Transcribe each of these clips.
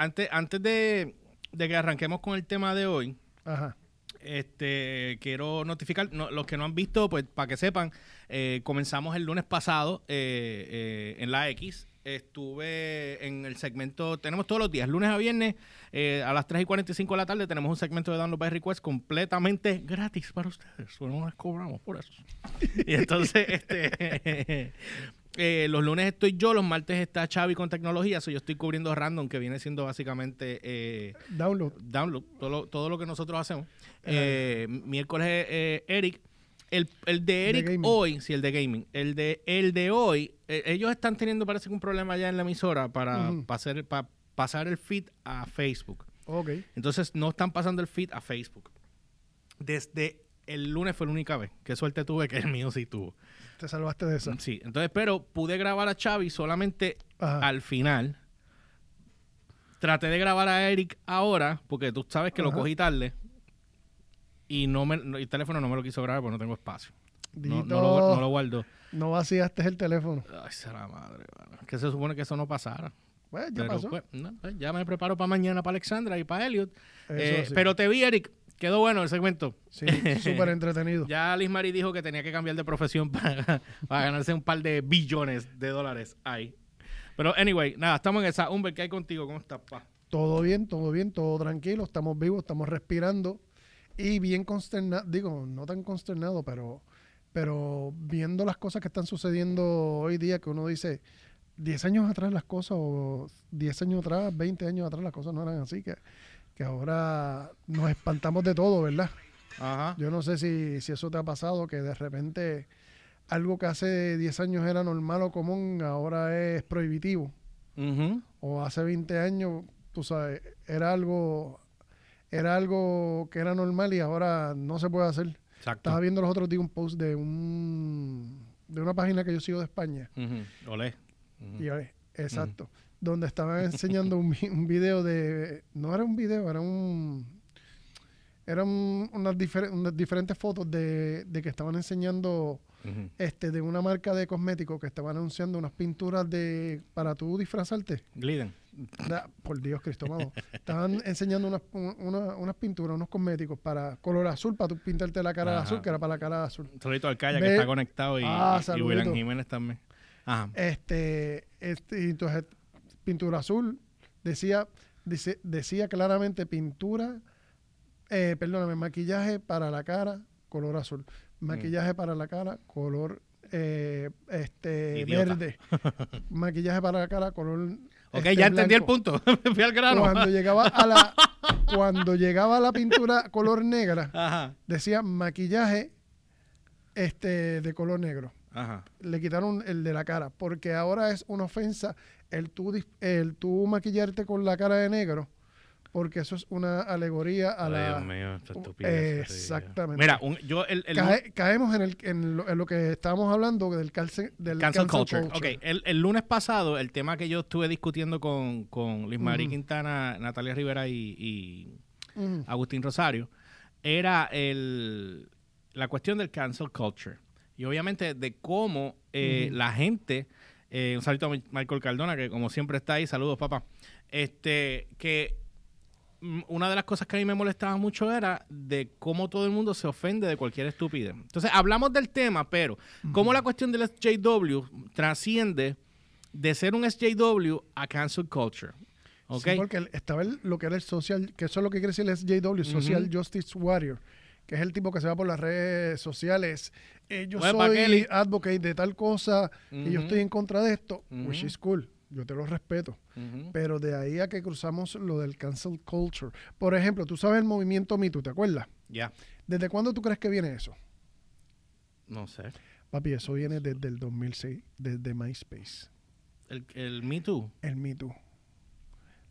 antes, antes de, de que arranquemos con el tema de hoy, Ajá. este, quiero notificar, no, los que no han visto, pues para que sepan, eh, comenzamos el lunes pasado eh, eh, en la X. Estuve en el segmento, tenemos todos los días, lunes a viernes, eh, a las 3 y 45 de la tarde, tenemos un segmento de Download by Request completamente gratis para ustedes. No les cobramos por eso. y entonces, este. Eh, los lunes estoy yo, los martes está Xavi con tecnología, so yo estoy cubriendo random, que viene siendo básicamente eh, Download. download, todo lo, todo lo que nosotros hacemos. Eh, miércoles eh, Eric. El, el de Eric hoy, sí, el de gaming. El de, el de hoy, eh, ellos están teniendo, parece que un problema ya en la emisora para, Ujú. pa hacer- pa pasar el feed a Facebook. Ok. Entonces no están pasando el feed a Facebook. Desde el lunes fue la única vez. Qué suerte tuve que el mío sí tuvo. Te salvaste de eso. Sí, entonces, pero pude grabar a Xavi solamente Ajá. al final. Traté de grabar a Eric ahora, porque tú sabes que lo cogí tarde. Y no me, el teléfono no me lo quiso grabar porque no tengo espacio. No, no lo, no lo guardo. no vaciaste el teléfono. Ay, será madre, mano. Que se supone que eso no pasara. Pues ya Pero, pasó. pues, no, pues, ya me preparo para mañana para Alexandra y para Elliot. Eh, sí. Pero te vi, Eric. Quedó bueno el segmento. Sí, súper entretenido. Ya Liz Marie dijo que tenía que cambiar de profesión para, para ganarse un par de billones de dólares ahí. Pero, anyway, nada, estamos en esa. Humber, ¿qué hay contigo? ¿Cómo estás, pa? Todo bien, todo bien, todo tranquilo. Estamos vivos, estamos respirando. Y bien consternado, digo, no tan consternado, pero, pero viendo las cosas que están sucediendo hoy día, que uno dice, 10 años atrás las cosas, o 10 años atrás, 20 años atrás las cosas no eran así, que, que ahora nos espantamos de todo, ¿verdad? Ajá. Yo no sé si, si eso te ha pasado, que de repente algo que hace 10 años era normal o común, ahora es prohibitivo. Ujú. O hace 20 años, tú sabes, era algo, era algo que era normal y ahora no se puede hacer. Exacto. Estaba viendo los otros días un post de un de una página que yo sigo de España. Olé. Ujú. Y exacto. Donde estaban enseñando un, un video de. No era un video, era un. Eran unas, difer- unas diferentes fotos de, de que estaban enseñando este de una marca de cosméticos que estaban anunciando unas pinturas de para tú disfrazarte. Gliden. Da- por Dios, Cristo, amado. Estaban enseñando unas, un- una- unas pinturas, unos cosméticos para color azul, para tú pintarte la cara azul, que era para la cara azul. Saludito al Calla que está conectado y, Ah, y- y Jiménez también. Ajá. Este, este, y entonces, pintura azul, decía, dice, decía claramente pintura, eh, perdóname, maquillaje para la cara, color azul. Mm. Maquillaje para la cara, color eh, este Idiota. verde. maquillaje para la cara, color. Ok, este, ya entendí el punto. Fui al grano. Cuando llegaba a la cuando llegaba a la pintura color negra, Ajá. decía maquillaje este de color negro. Ajá. Le quitaron el de la cara, porque ahora es una ofensa el tú, el tú maquillarte con la cara de negro, porque eso es una alegoría a Ay, la... Dios mío, esta estupidez. exactamente. Mira, un- yo el, el- Cae- caemos en, el, en, lo, en lo que estábamos hablando del, calce, del Cancel, culture. Ok, el, el lunes pasado, el tema que yo estuve discutiendo con, con Luis María Ujú. Quintana, Natalia Rivera y, y. Agustín Rosario, era el, la cuestión del cancel culture. Y obviamente de cómo eh, la gente, eh, un saludo a Mi- Michael Cardona, que como siempre está ahí, saludos papá, este, que una de las cosas que a mí me molestaba mucho era de cómo todo el mundo se ofende de cualquier estupidez. Entonces, hablamos del tema, pero cómo la cuestión del SJW trasciende de ser un SJW a cancel culture. ¿Ok? Sí, porque estaba el- lo que era el social, que eso es lo que quiere decir el SJW, Social Ujú. Justice Warrior, que es el tipo que se va por las redes sociales. eh, yo pa' soy advocate de tal cosa y yo estoy en contra de esto, which is cool. Yo te lo respeto. Pero de ahí a que cruzamos lo del cancel culture. Por ejemplo, tú sabes el movimiento Me Too, ¿te acuerdas? Ya, ¿Desde cuándo tú crees que viene eso? no sé. Papi, eso viene desde el 2006, desde MySpace. El, el Me Too. el Me Too.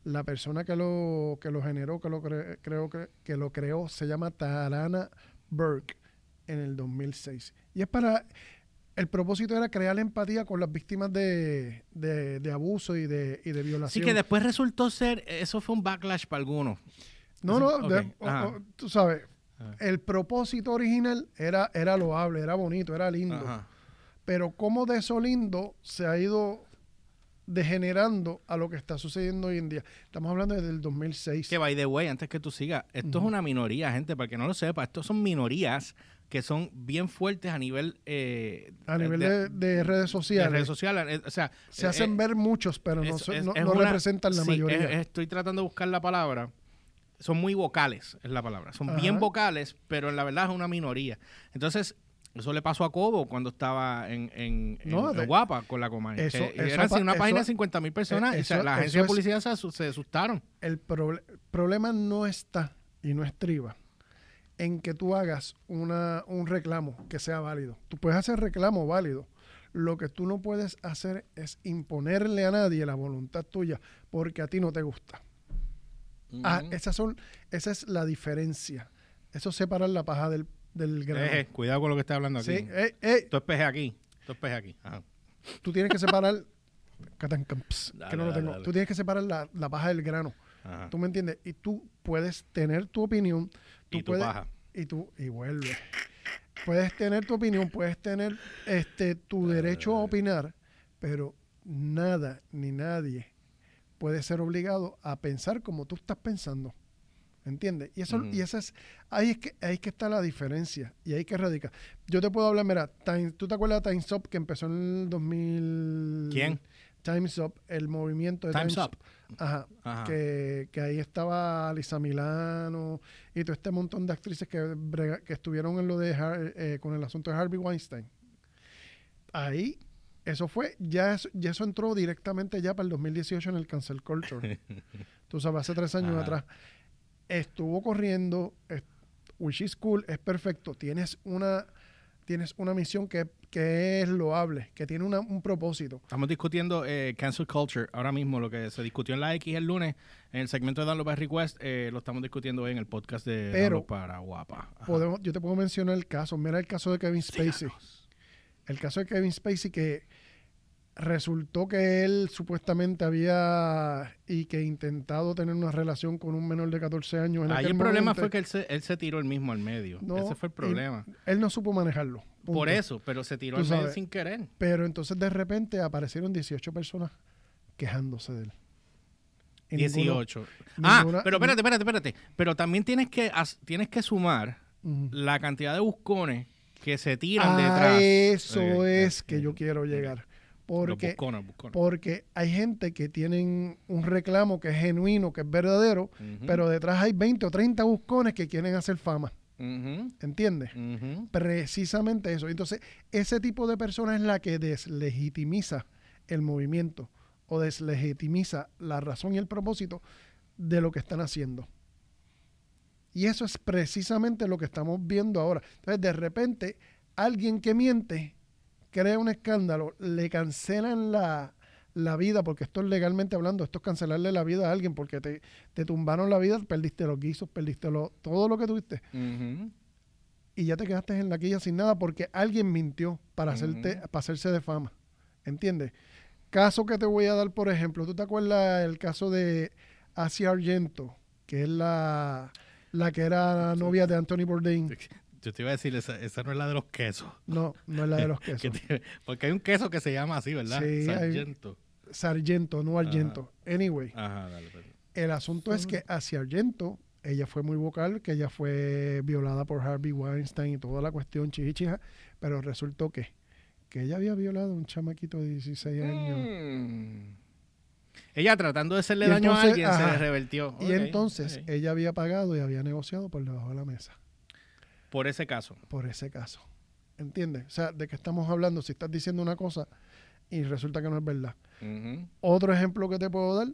La persona que lo, que lo generó, que lo cre- creo que, que lo creó, se llama Tarana Burke en el 2006. Y es para. El propósito era crear empatía con las víctimas de, de, de abuso y de, y de Así violación. que después resultó ser, eso fue un backlash para algunos. no, no, o- o- tú sabes, Ajá. el propósito original era, era loable, era bonito, era lindo. Ajá. Pero como de eso lindo se ha ido degenerando a lo que está sucediendo hoy en día. Estamos hablando desde el 2006. Que by the way, antes que tú sigas, esto es una minoría, gente, para que no lo sepa, estos son minorías que son bien fuertes a nivel eh, a nivel de, de redes sociales. de redes sociales. eh, O sea, Se eh, hacen eh, ver muchos, pero no, es- son- es- no, es no una- representan la sí, mayoría. es- es- estoy tratando de buscar la palabra. Son muy vocales, es la palabra. Son Ajá. bien vocales, pero en la verdad es una minoría. Entonces, eso le pasó a Cobo cuando estaba en, en, en- No, en de- Guapa con la Comay. Eso- eso era una página de eso- 50 mil personas y se- la agencia de es- publicidad se, se asustaron. El proble- problema no está y no estriba en que tú hagas una, un reclamo que sea válido. Tú puedes hacer reclamo válido. Lo que tú no puedes hacer es imponerle a nadie la voluntad tuya porque a ti no te gusta. Ah, Ujú. esas son, esa es la diferencia. Eso separa la paja del, del grano. Eh, cuidado con lo que estás hablando aquí. Sí, eh, eh, Tú espeje aquí. Tú espeje aquí. Ajá. tú tienes que separar. Dale, que no lo tengo. dale. Tú tienes que separar la, la paja del grano. Ajá. ¿Tú me entiendes? Y tú puedes tener tu opinión. Tú Y tu puedes, paja. Y tú, y vuelve. Puedes tener tu opinión, puedes tener este tu derecho a opinar, pero nada ni nadie puede ser obligado a pensar como tú estás pensando. ¿Entiendes? Y eso, y esa es, ahí es que ahí es que está la diferencia y ahí que radica. Yo te puedo hablar, mira, Time- ¿tú te acuerdas de Time's Up que empezó en el 2000? ¿Quién? Time's Up, el movimiento de Time's Up. Ajá. Ajá. Que, que ahí estaba Lisa Milano y todo este montón de actrices que, que estuvieron en lo de Har- eh, con el asunto de Harvey Weinstein. Ahí, eso fue, ya eso, ya eso entró directamente ya para el 2018 en el cancel culture. Tú sabes, hace tres años Ajá. atrás. Estuvo corriendo, es- which is cool, es perfecto. Tienes una, tienes una misión que, que es loable, que tiene una- un propósito. Estamos discutiendo eh, cancel culture ahora mismo, lo que se discutió en la X el lunes, en el segmento de Download by Request, eh, lo estamos discutiendo hoy en el podcast de Pero- Download para Guapa. Ajá. Podemos, yo te puedo mencionar el caso. Mira el caso de Kevin Spacey. Síganos. El caso de Kevin Spacey que resultó que él supuestamente había y que intentado tener una relación con un menor de 14 años. En Ahí el problema momento. fue que él se, él se tiró el mismo al medio. No, Ese fue el problema. él no supo manejarlo. punto. Por eso, pero se tiró Tú al medio sin querer. Pero entonces de repente aparecieron 18 personas quejándose de él. Y ninguno- 18. ah, ninguna- pero espérate, espérate, espérate. Pero también tienes que, tienes que sumar la cantidad de buscones que se tiran A detrás. eso es que yo quiero llegar. Porque buscones, buscones. Porque hay gente que tienen un reclamo que es genuino, que es verdadero, pero detrás hay 20 o 30 buscones que quieren hacer fama. ujú, ¿Entiendes? Precisamente eso. Entonces, ese tipo de persona es la que deslegitimiza el movimiento o deslegitimiza la razón y el propósito de lo que están haciendo. Y eso es precisamente lo que estamos viendo ahora. Entonces, de repente, alguien que miente crea un escándalo, le cancelan la, la vida, porque esto es legalmente hablando, esto es cancelarle la vida a alguien, porque te, te tumbaron la vida, perdiste los guisos, perdiste lo, todo lo que tuviste y ya te quedaste en la quilla sin nada porque alguien mintió para, hacerte, para hacerse de fama. ¿Entiendes? Caso que te voy a dar, por ejemplo, ¿tú te acuerdas el caso de Asia Argento, que es la, la que era novia de Anthony Bourdain? Yo te iba a decir, esa, esa no es la de los quesos. No, no es la de los Que quesos. te- porque hay un queso que se llama así, ¿verdad? Sí, hay- Sargento. Sargento, no Argento. Anyway, Ajá, dale. pues. el asunto es que Asia Argento, ella fue muy vocal, que ella fue violada por Harvey Weinstein y toda la cuestión chichichija, pero resultó que, que ella había violado a un chamaquito de 16 años. Mm. Ella tratando de hacerle Y daño a alguien ajá. se revertió. Y entonces ella había pagado y había negociado por debajo de la mesa Por ese caso. por ese caso. ¿Entiendes? O sea, ¿de qué estamos hablando? Si estás diciendo una cosa y resulta que no es verdad. Otro ejemplo que te puedo dar,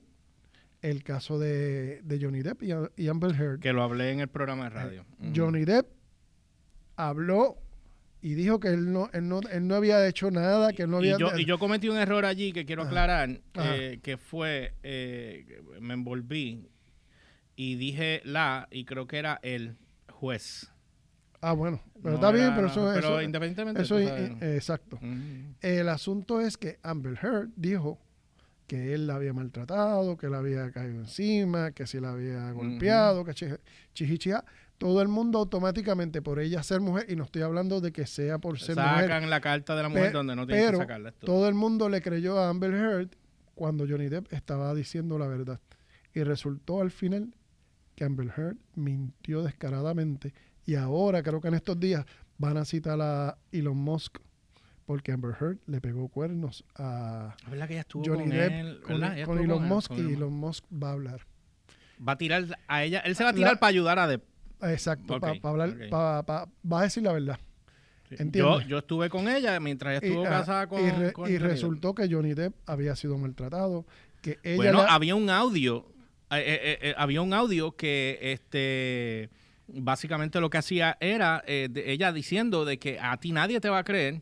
el caso de, de Johnny Depp y, y Amber Heard. Que lo hablé en el programa de radio. Ujú. Johnny Depp habló y dijo que él no, él no, él no había hecho nada, que él no había... y, yo, y yo cometí un error allí que quiero aclarar, Ajá. eh, que fue, eh, me envolví y dije la, y creo que era el juez. Ah, bueno, pero No está bien, pero eso... pero eso, independientemente, eso tú eh, sabes. exacto. Ujú. El asunto es que Amber Heard dijo que él la había maltratado, que la había caído encima, que si la había golpeado, que chi- chichichia. Todo el mundo automáticamente por ella ser mujer, y no estoy hablando de que sea por ser mujer, Sacan la carta de la mujer donde no tienen pero que sacarla. esto. todo el mundo le creyó a Amber Heard cuando Johnny Depp estaba diciendo la verdad. Y resultó al final que Amber Heard mintió descaradamente. Y ahora, creo que en estos días, van a citar a Elon Musk porque Amber Heard le pegó cuernos a que ella estuvo Johnny con Depp él, con, Elon Musk con y Elon Musk va a hablar. Va a tirar a ella, él se va a La- tirar para ayudar a Depp. Exacto, para hablar, ok. pa- pa- va a decir la verdad. Yo, yo estuve con ella mientras ella Y, estuvo ah, casada con, y re- con y resultó que Johnny Depp había sido maltratado, que ella Bueno, había un audio, eh, eh, eh, había un audio que este básicamente lo que hacía era eh, de- ella diciendo de que a ti nadie te va a creer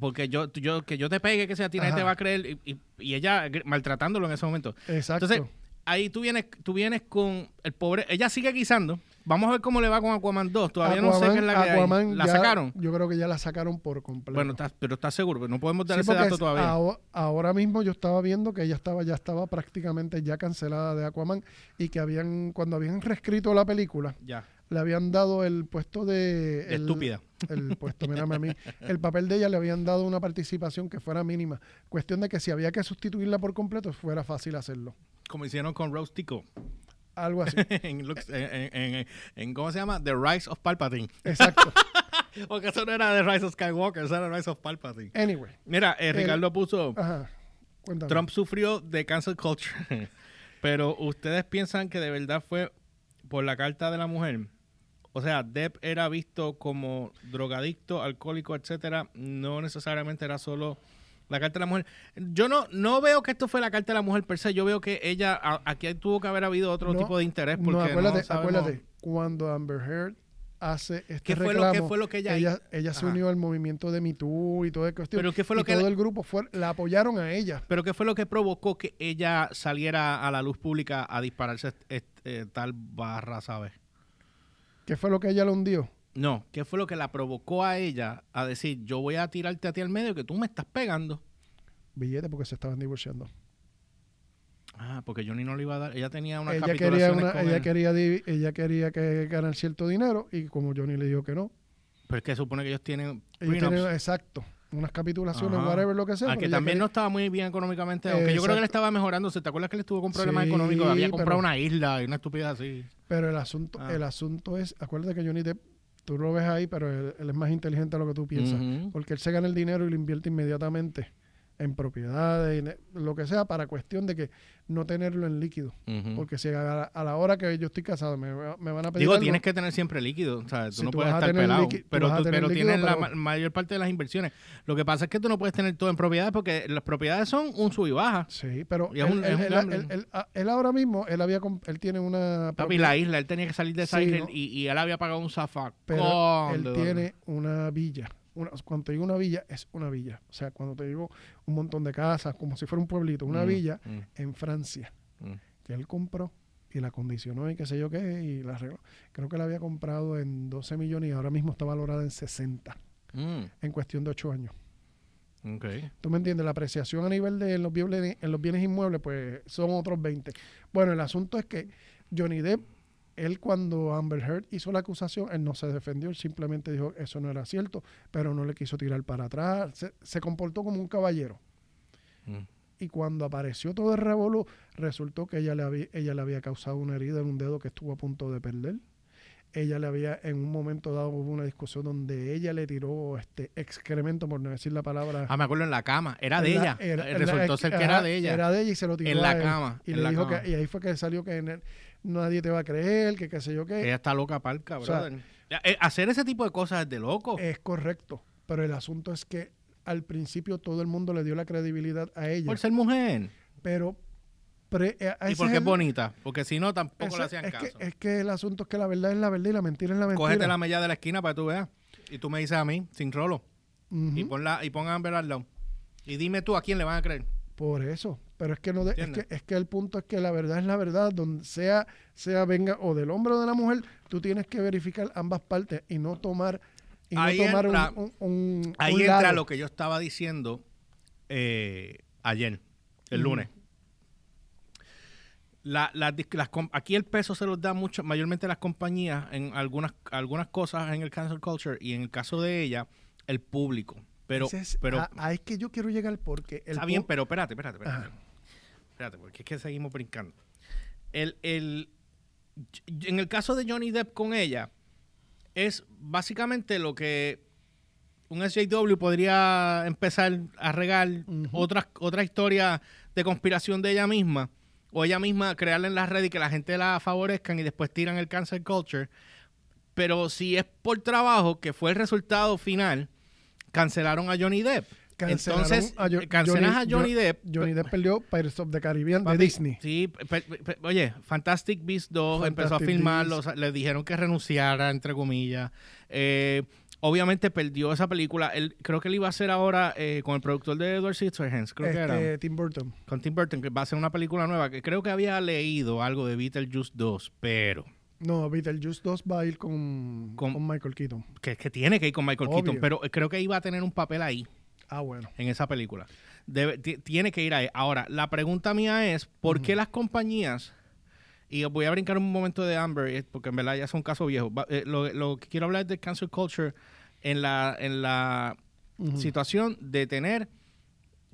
porque yo, yo que yo te pegue que sea a ti nadie te va a creer y, y- y ella maltratándolo en ese momento. exacto. Entonces, ahí tú vienes, tú vienes con el pobre, ella sigue guisando. Vamos a ver cómo le va con Aquaman 2. Todavía no sé qué es la que hay. ¿La ya- sacaron? Yo creo que ya la sacaron por completo. Bueno, estás- pero estás seguro, no podemos dar Sí, ese dato es- todavía. aho- ahora mismo yo estaba viendo que ella estaba ya estaba prácticamente ya cancelada de Aquaman y que habían cuando habían reescrito la película ya, le habían dado el puesto de de el, estúpida. el puesto, mírame a mí, el papel de ella le habían dado una participación que fuera mínima. Cuestión de que si había que sustituirla por completo fuera fácil hacerlo. Como hicieron con Rose Tico. Algo así. en, Lux- en, en- en- en- ¿Cómo se llama? The Rise of Palpatine. Exacto. Porque eso no era The Rise of Skywalker, eso era The Rise of Palpatine. Anyway. Mira, eh, El- Ricardo puso, Ajá. Cuéntame. Trump sufrió de cancel culture, pero ustedes piensan que de verdad fue por la carta de la mujer. O sea, Depp era visto como drogadicto, alcohólico, etcétera. No necesariamente era solo la carta de la mujer. Yo no, no veo que esto fue la carta de la mujer per se. Yo veo que ella, a- aquí tuvo que haber habido otro No, tipo de interés. Porque No, acuérdate, no sabemos- acuérdate, cuando Amber Heard hace este ¿Qué fue, reclamo, lo, qué fue lo que ella, ella, ella se unió al movimiento de Me Too y todo el cuestión. Pero ¿qué fue lo y que todo la- el grupo fue, la apoyaron a ella. Pero ¿qué fue lo que provocó que ella saliera a la luz pública a dispararse est- est- eh, tal barra, ¿sabes? ¿Qué fue lo que ella le hundió? No, ¿qué fue lo que la provocó a ella a decir, yo voy a tirarte a ti al medio que tú me estás pegando? Billete porque se estaban divorciando. Ah, porque Johnny no le iba a dar, ella tenía unas Ella quería, una- con ella, él. quería, ella quería que ganar cierto dinero y como Johnny le dijo que no, Pero es que supone que ellos tienen ellos prenups. tienen, exacto, unas capitulaciones, Ajá. whatever lo que sea. Ah, que también no estaba muy bien económicamente, aunque yo creo que le estaba mejorando. ¿Te acuerdas que él estuvo con problemas Sí, económicos? Había comprado pero- una isla y una estupidez así. Pero el asunto, Ah. el asunto es, acuérdate que Johnny Depp, tú lo ves ahí, pero él, él es más inteligente de lo que tú piensas. Porque él se gana el dinero y lo invierte inmediatamente en propiedades, en lo que sea, para cuestión de que no tenerlo en líquido. Porque si a, la- a la hora que yo estoy casado me, me van a pedir Digo, algo, tienes que tener siempre líquido, o sea, tú Si no tú puedes estar pelado, pero, tú, pero líquido, tienes la ma- mayor parte de las inversiones. Lo que pasa es que tú no puedes tener todo en propiedades porque las propiedades son un sub y baja. Sí, pero Y es él, un- él- es un él- gambling. él- él- a- él ahora mismo, él había él tiene una Papi, la isla, él tenía que salir de esa Sí, isla ¿no? y, y él había pagado un zafacón. pero él tiene una villa. Una, cuando te digo una villa, es una villa. O sea, cuando te digo un montón de casas, como si fuera un pueblito, una Mm, villa mm, en Francia, mm. que él compró y la acondicionó y qué sé yo qué, y la arregló. Creo que la había comprado en 12 millones y ahora mismo está valorada en 60, Mm, en cuestión de 8 años. ok. ¿Tú me entiendes? La apreciación a nivel de los bienes, en los bienes inmuebles, pues son otros 20. Bueno, el asunto es que Johnny Depp, él cuando Amber Heard hizo la acusación, él no se defendió, él simplemente dijo eso no era cierto, pero no le quiso tirar para atrás, se, se comportó como un caballero. Mm. Y cuando apareció todo el revolú, resultó que ella le, había, ella le había causado una herida en un dedo que estuvo a punto de perder. Ella le había, en un momento dado, hubo una discusión donde ella le tiró este excremento, por no decir la palabra. Ah, me acuerdo en la cama. Era de la- ella. era- en la- Resultó ser que era de ella. Era de ella y se lo tiró En la a él. cama, Y le dijo cama. que, y ahí fue que salió que en el- nadie te va a creer, que qué sé yo qué. Ella está loca, palca, O sea, brother. Eh, hacer ese tipo de cosas es de loco. Es correcto. Pero el asunto es que al principio todo el mundo le dio la credibilidad a ella. por ser mujer. pero pre- eh, Y porque es el- bonita. Porque si no, tampoco ese- le hacían es caso. Que, es que el asunto es que la verdad es la verdad y la mentira es la mentira. Cógete la mella de la esquina para que tú veas. Y tú me dices a mí, sin rolo. Ujú. Y pon, la, y pon a Amber al lado. Y dime tú a quién le van a creer. Por eso. Pero es que no de- es que, es que el punto es que la verdad es la verdad, donde sea, sea venga o del hombre o de la mujer, tú tienes que verificar ambas partes y no tomar, y no Ahí tomar entra- un, un- un- Ahí entra lado. lo que yo estaba diciendo eh, ayer, el lunes. La- las aquí el peso se los da mucho, mayormente las compañías en algunas, algunas cosas en el cancel culture y en el caso de ella, el público. Pero, es- pero a- a es que yo quiero llegar porque el está bien, pero espérate, espérate, espérate. Ajá. Espérate, porque es que seguimos brincando. El, el, en el caso de Johnny Depp con ella, es básicamente lo que un SJW podría empezar a regar otra, otra historia de conspiración de ella misma, o ella misma crearla en las redes y que la gente la favorezcan y después tiran el cancel culture. Pero si es por trabajo, que fue el resultado final, cancelaron a Johnny Depp. Entonces, a Jo- eh, cancelas a Johnny Jo- Depp. Johnny Depp perdió Pirates of the Caribbean de Papi, Disney. Sí, pe- pe- pe- oye, Fantastic Beasts 2 empezó a Fantastic filmarlo, Beasts. o sea, le dijeron que renunciara, entre comillas. Eh, obviamente perdió esa película. Él, creo que él iba a hacer ahora eh, con el productor de Edward Scissorhands, creo que era. Este, Tim Burton. Con Tim Burton, que va a hacer una película nueva, que creo que había leído algo de Beetlejuice 2, pero No, Beetlejuice 2 va a ir con, Con- con Michael Keaton. que, que tiene que ir con Michael Obvio. Keaton, pero creo que iba a tener un papel ahí. Ah, bueno. en esa película. Debe- tiene que ir ahí. Ahora, la pregunta mía es, ¿por qué las compañías, y voy a brincar un momento de Amber, eh, porque en verdad ya es un caso viejo, eh, lo, lo que quiero hablar es de cancel culture en la, en la situación de tener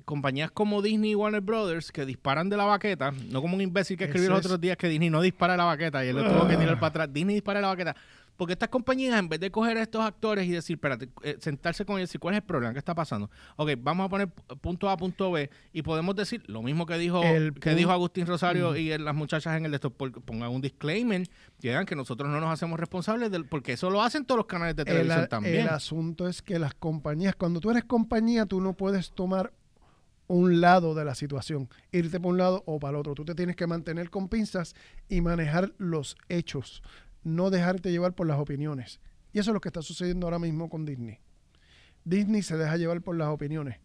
compañías como Disney y Warner Brothers que disparan de la baqueta, no como un imbécil que escribió los otros días que Disney no dispara de la baqueta y él le tuvo que tirar para atrás. Disney dispara de la baqueta. Porque estas compañías, en vez de coger a estos actores y decir, espérate, eh, sentarse con ellos y decir, ¿cuál es el problema? ¿Qué está pasando? Ok, vamos a poner punto A, punto B y podemos decir lo mismo que dijo, El que dijo Agustín Rosario y las muchachas en el de esto, por- pongan un disclaimer digan que nosotros no nos hacemos responsables del, porque eso lo hacen todos los canales de El, televisión también. el asunto es que las compañías, cuando tú eres compañía, tú no puedes tomar un lado de la situación, irte por un lado o para el otro. Tú te tienes que mantener con pinzas y manejar los hechos, no dejarte llevar por las opiniones. Y eso es lo que está sucediendo ahora mismo con Disney. Disney se deja llevar por las opiniones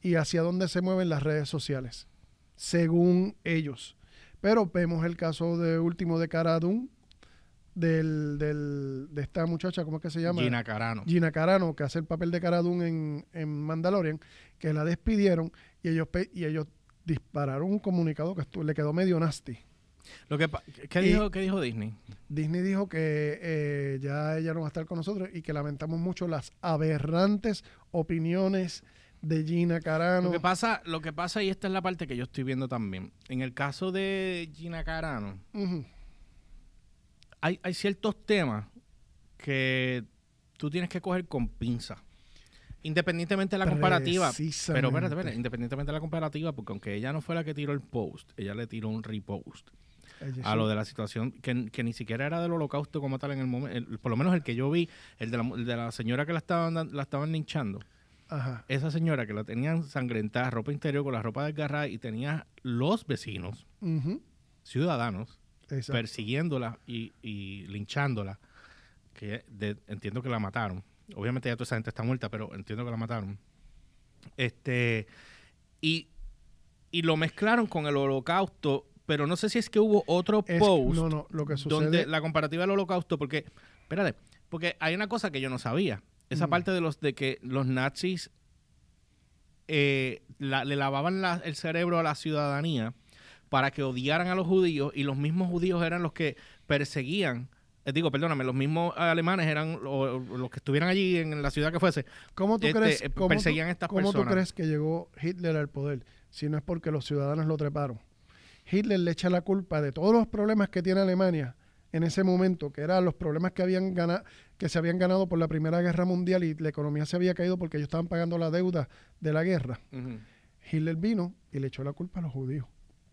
y hacia dónde se mueven las redes sociales, según ellos. Pero vemos el caso de último de Cara Dune, del, del- de esta muchacha, ¿cómo es que se llama? Gina Carano. Gina Carano, que hace el papel de Cara Dune en, en Mandalorian, que la despidieron y ellos, y ellos dispararon un comunicado que le quedó medio nasty. Lo que, ¿qué, dijo, ¿Qué dijo Disney? Disney dijo que eh, ya ella no va a estar con nosotros y que lamentamos mucho las aberrantes opiniones de Gina Carano. Lo que pasa, lo que pasa, y esta es la parte que yo estoy viendo también. En el caso de Gina Carano, hay, hay ciertos temas que tú tienes que coger con pinza. Independientemente de la comparativa. Pero espérate, espérate, independientemente de la comparativa, porque aunque ella no fue la que tiró el post, ella le tiró un repost a lo de la situación que, que ni siquiera era del holocausto como tal en el momento, por lo menos el que yo vi, el de la, el de la señora que la estaban, la estaban linchando. Ajá. Esa señora que la tenían sangrentada, ropa interior con la ropa desgarrada y tenía los vecinos, ciudadanos, Exacto. persiguiéndola y, y linchándola, que de- entiendo que la mataron. Obviamente ya toda esa gente está muerta, pero entiendo que la mataron. Este, y, y lo mezclaron con el holocausto, pero no sé si es que hubo otro Es- post no, no, lo que sucede donde la comparativa del holocausto, porque, espérate, porque hay una cosa que yo no sabía. Esa Mm. parte de los de que los nazis eh, la- le lavaban la- el cerebro a la ciudadanía para que odiaran a los judíos y los mismos judíos eran los que perseguían. eh, digo, perdóname, los mismos alemanes eran o- o los que estuvieran allí en la ciudad que fuese. ¿Cómo tú este, crees, eh, cómo tú- perseguían estas cómo tú personas. crees que llegó Hitler al poder si no es porque los ciudadanos lo treparon? Hitler le echa la culpa de todos los problemas que tiene Alemania en ese momento, que eran los problemas que habían ganado, que se habían ganado por la Primera Guerra Mundial y la economía se había caído porque ellos estaban pagando la deuda de la guerra. Hitler vino y le echó la culpa a los judíos,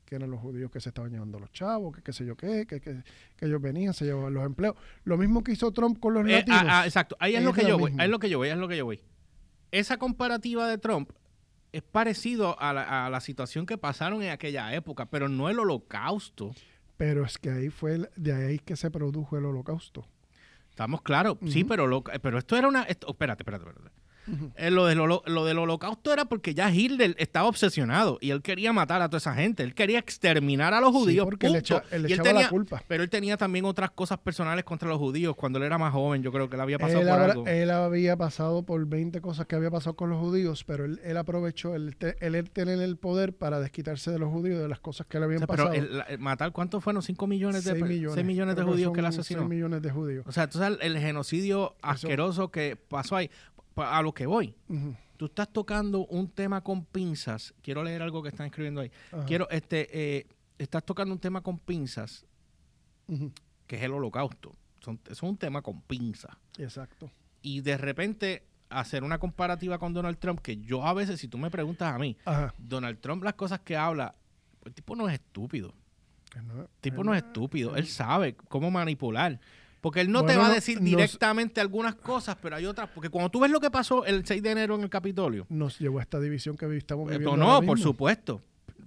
que eran los judíos que se estaban llevando los chavos, que qué sé yo qué, que, que, que ellos venían, se llevaban los empleos. Lo mismo que hizo Trump con los Eh, latinos. ah, ah, exacto, ahí es, Es lo que yo voy, ahí es lo que yo voy, ahí es lo que yo voy. Esa comparativa de Trump es parecido a la, a la situación que pasaron en aquella época, pero no el holocausto. Pero es que ahí fue el- de ahí que se produjo el holocausto. Estamos claros, sí, pero lo- pero esto era una... Esto, espérate, espérate, espérate. Eh, lo, del lo del holocausto era porque ya Hitler estaba obsesionado y él quería matar a toda esa gente. Él quería exterminar a los Sí, judíos. porque le punto. echa- él le Y él echaba la culpa. Pero él tenía también otras cosas personales contra los judíos cuando él era más joven. Yo creo que él había pasado Él, por algo. él había pasado por 20 cosas que había pasado con los judíos, pero él, él aprovechó el, el, él tener el poder para desquitarse de los judíos, de las cosas que le O habían pero pasado. el- la- el matar, ¿cuántos fueron? ¿5 millones de, Seis per- millones, seis millones de judíos que él asesinó? seis millones de judíos. O sea, sabes el genocidio asqueroso que pasó ahí. A lo que voy. Ujú, Tú estás tocando un tema con pinzas. Quiero leer algo que están escribiendo ahí. Quiero, este, eh, estás tocando un tema con pinzas, que es el holocausto. Son, es un tema con pinzas. Exacto. Y de repente hacer una comparativa con Donald Trump, que yo a veces, si tú me preguntas a mí. Donald Trump las cosas que habla, el tipo no es estúpido. No- El tipo no es estúpido. Él sabe cómo manipular. Porque él no te va a decir nos- directamente algunas cosas, pero hay otras. Porque cuando tú ves lo que pasó el 6 de enero en el Capitolio, Nos llevó a esta división que estamos eh, viviendo. no, ahora por supuesto.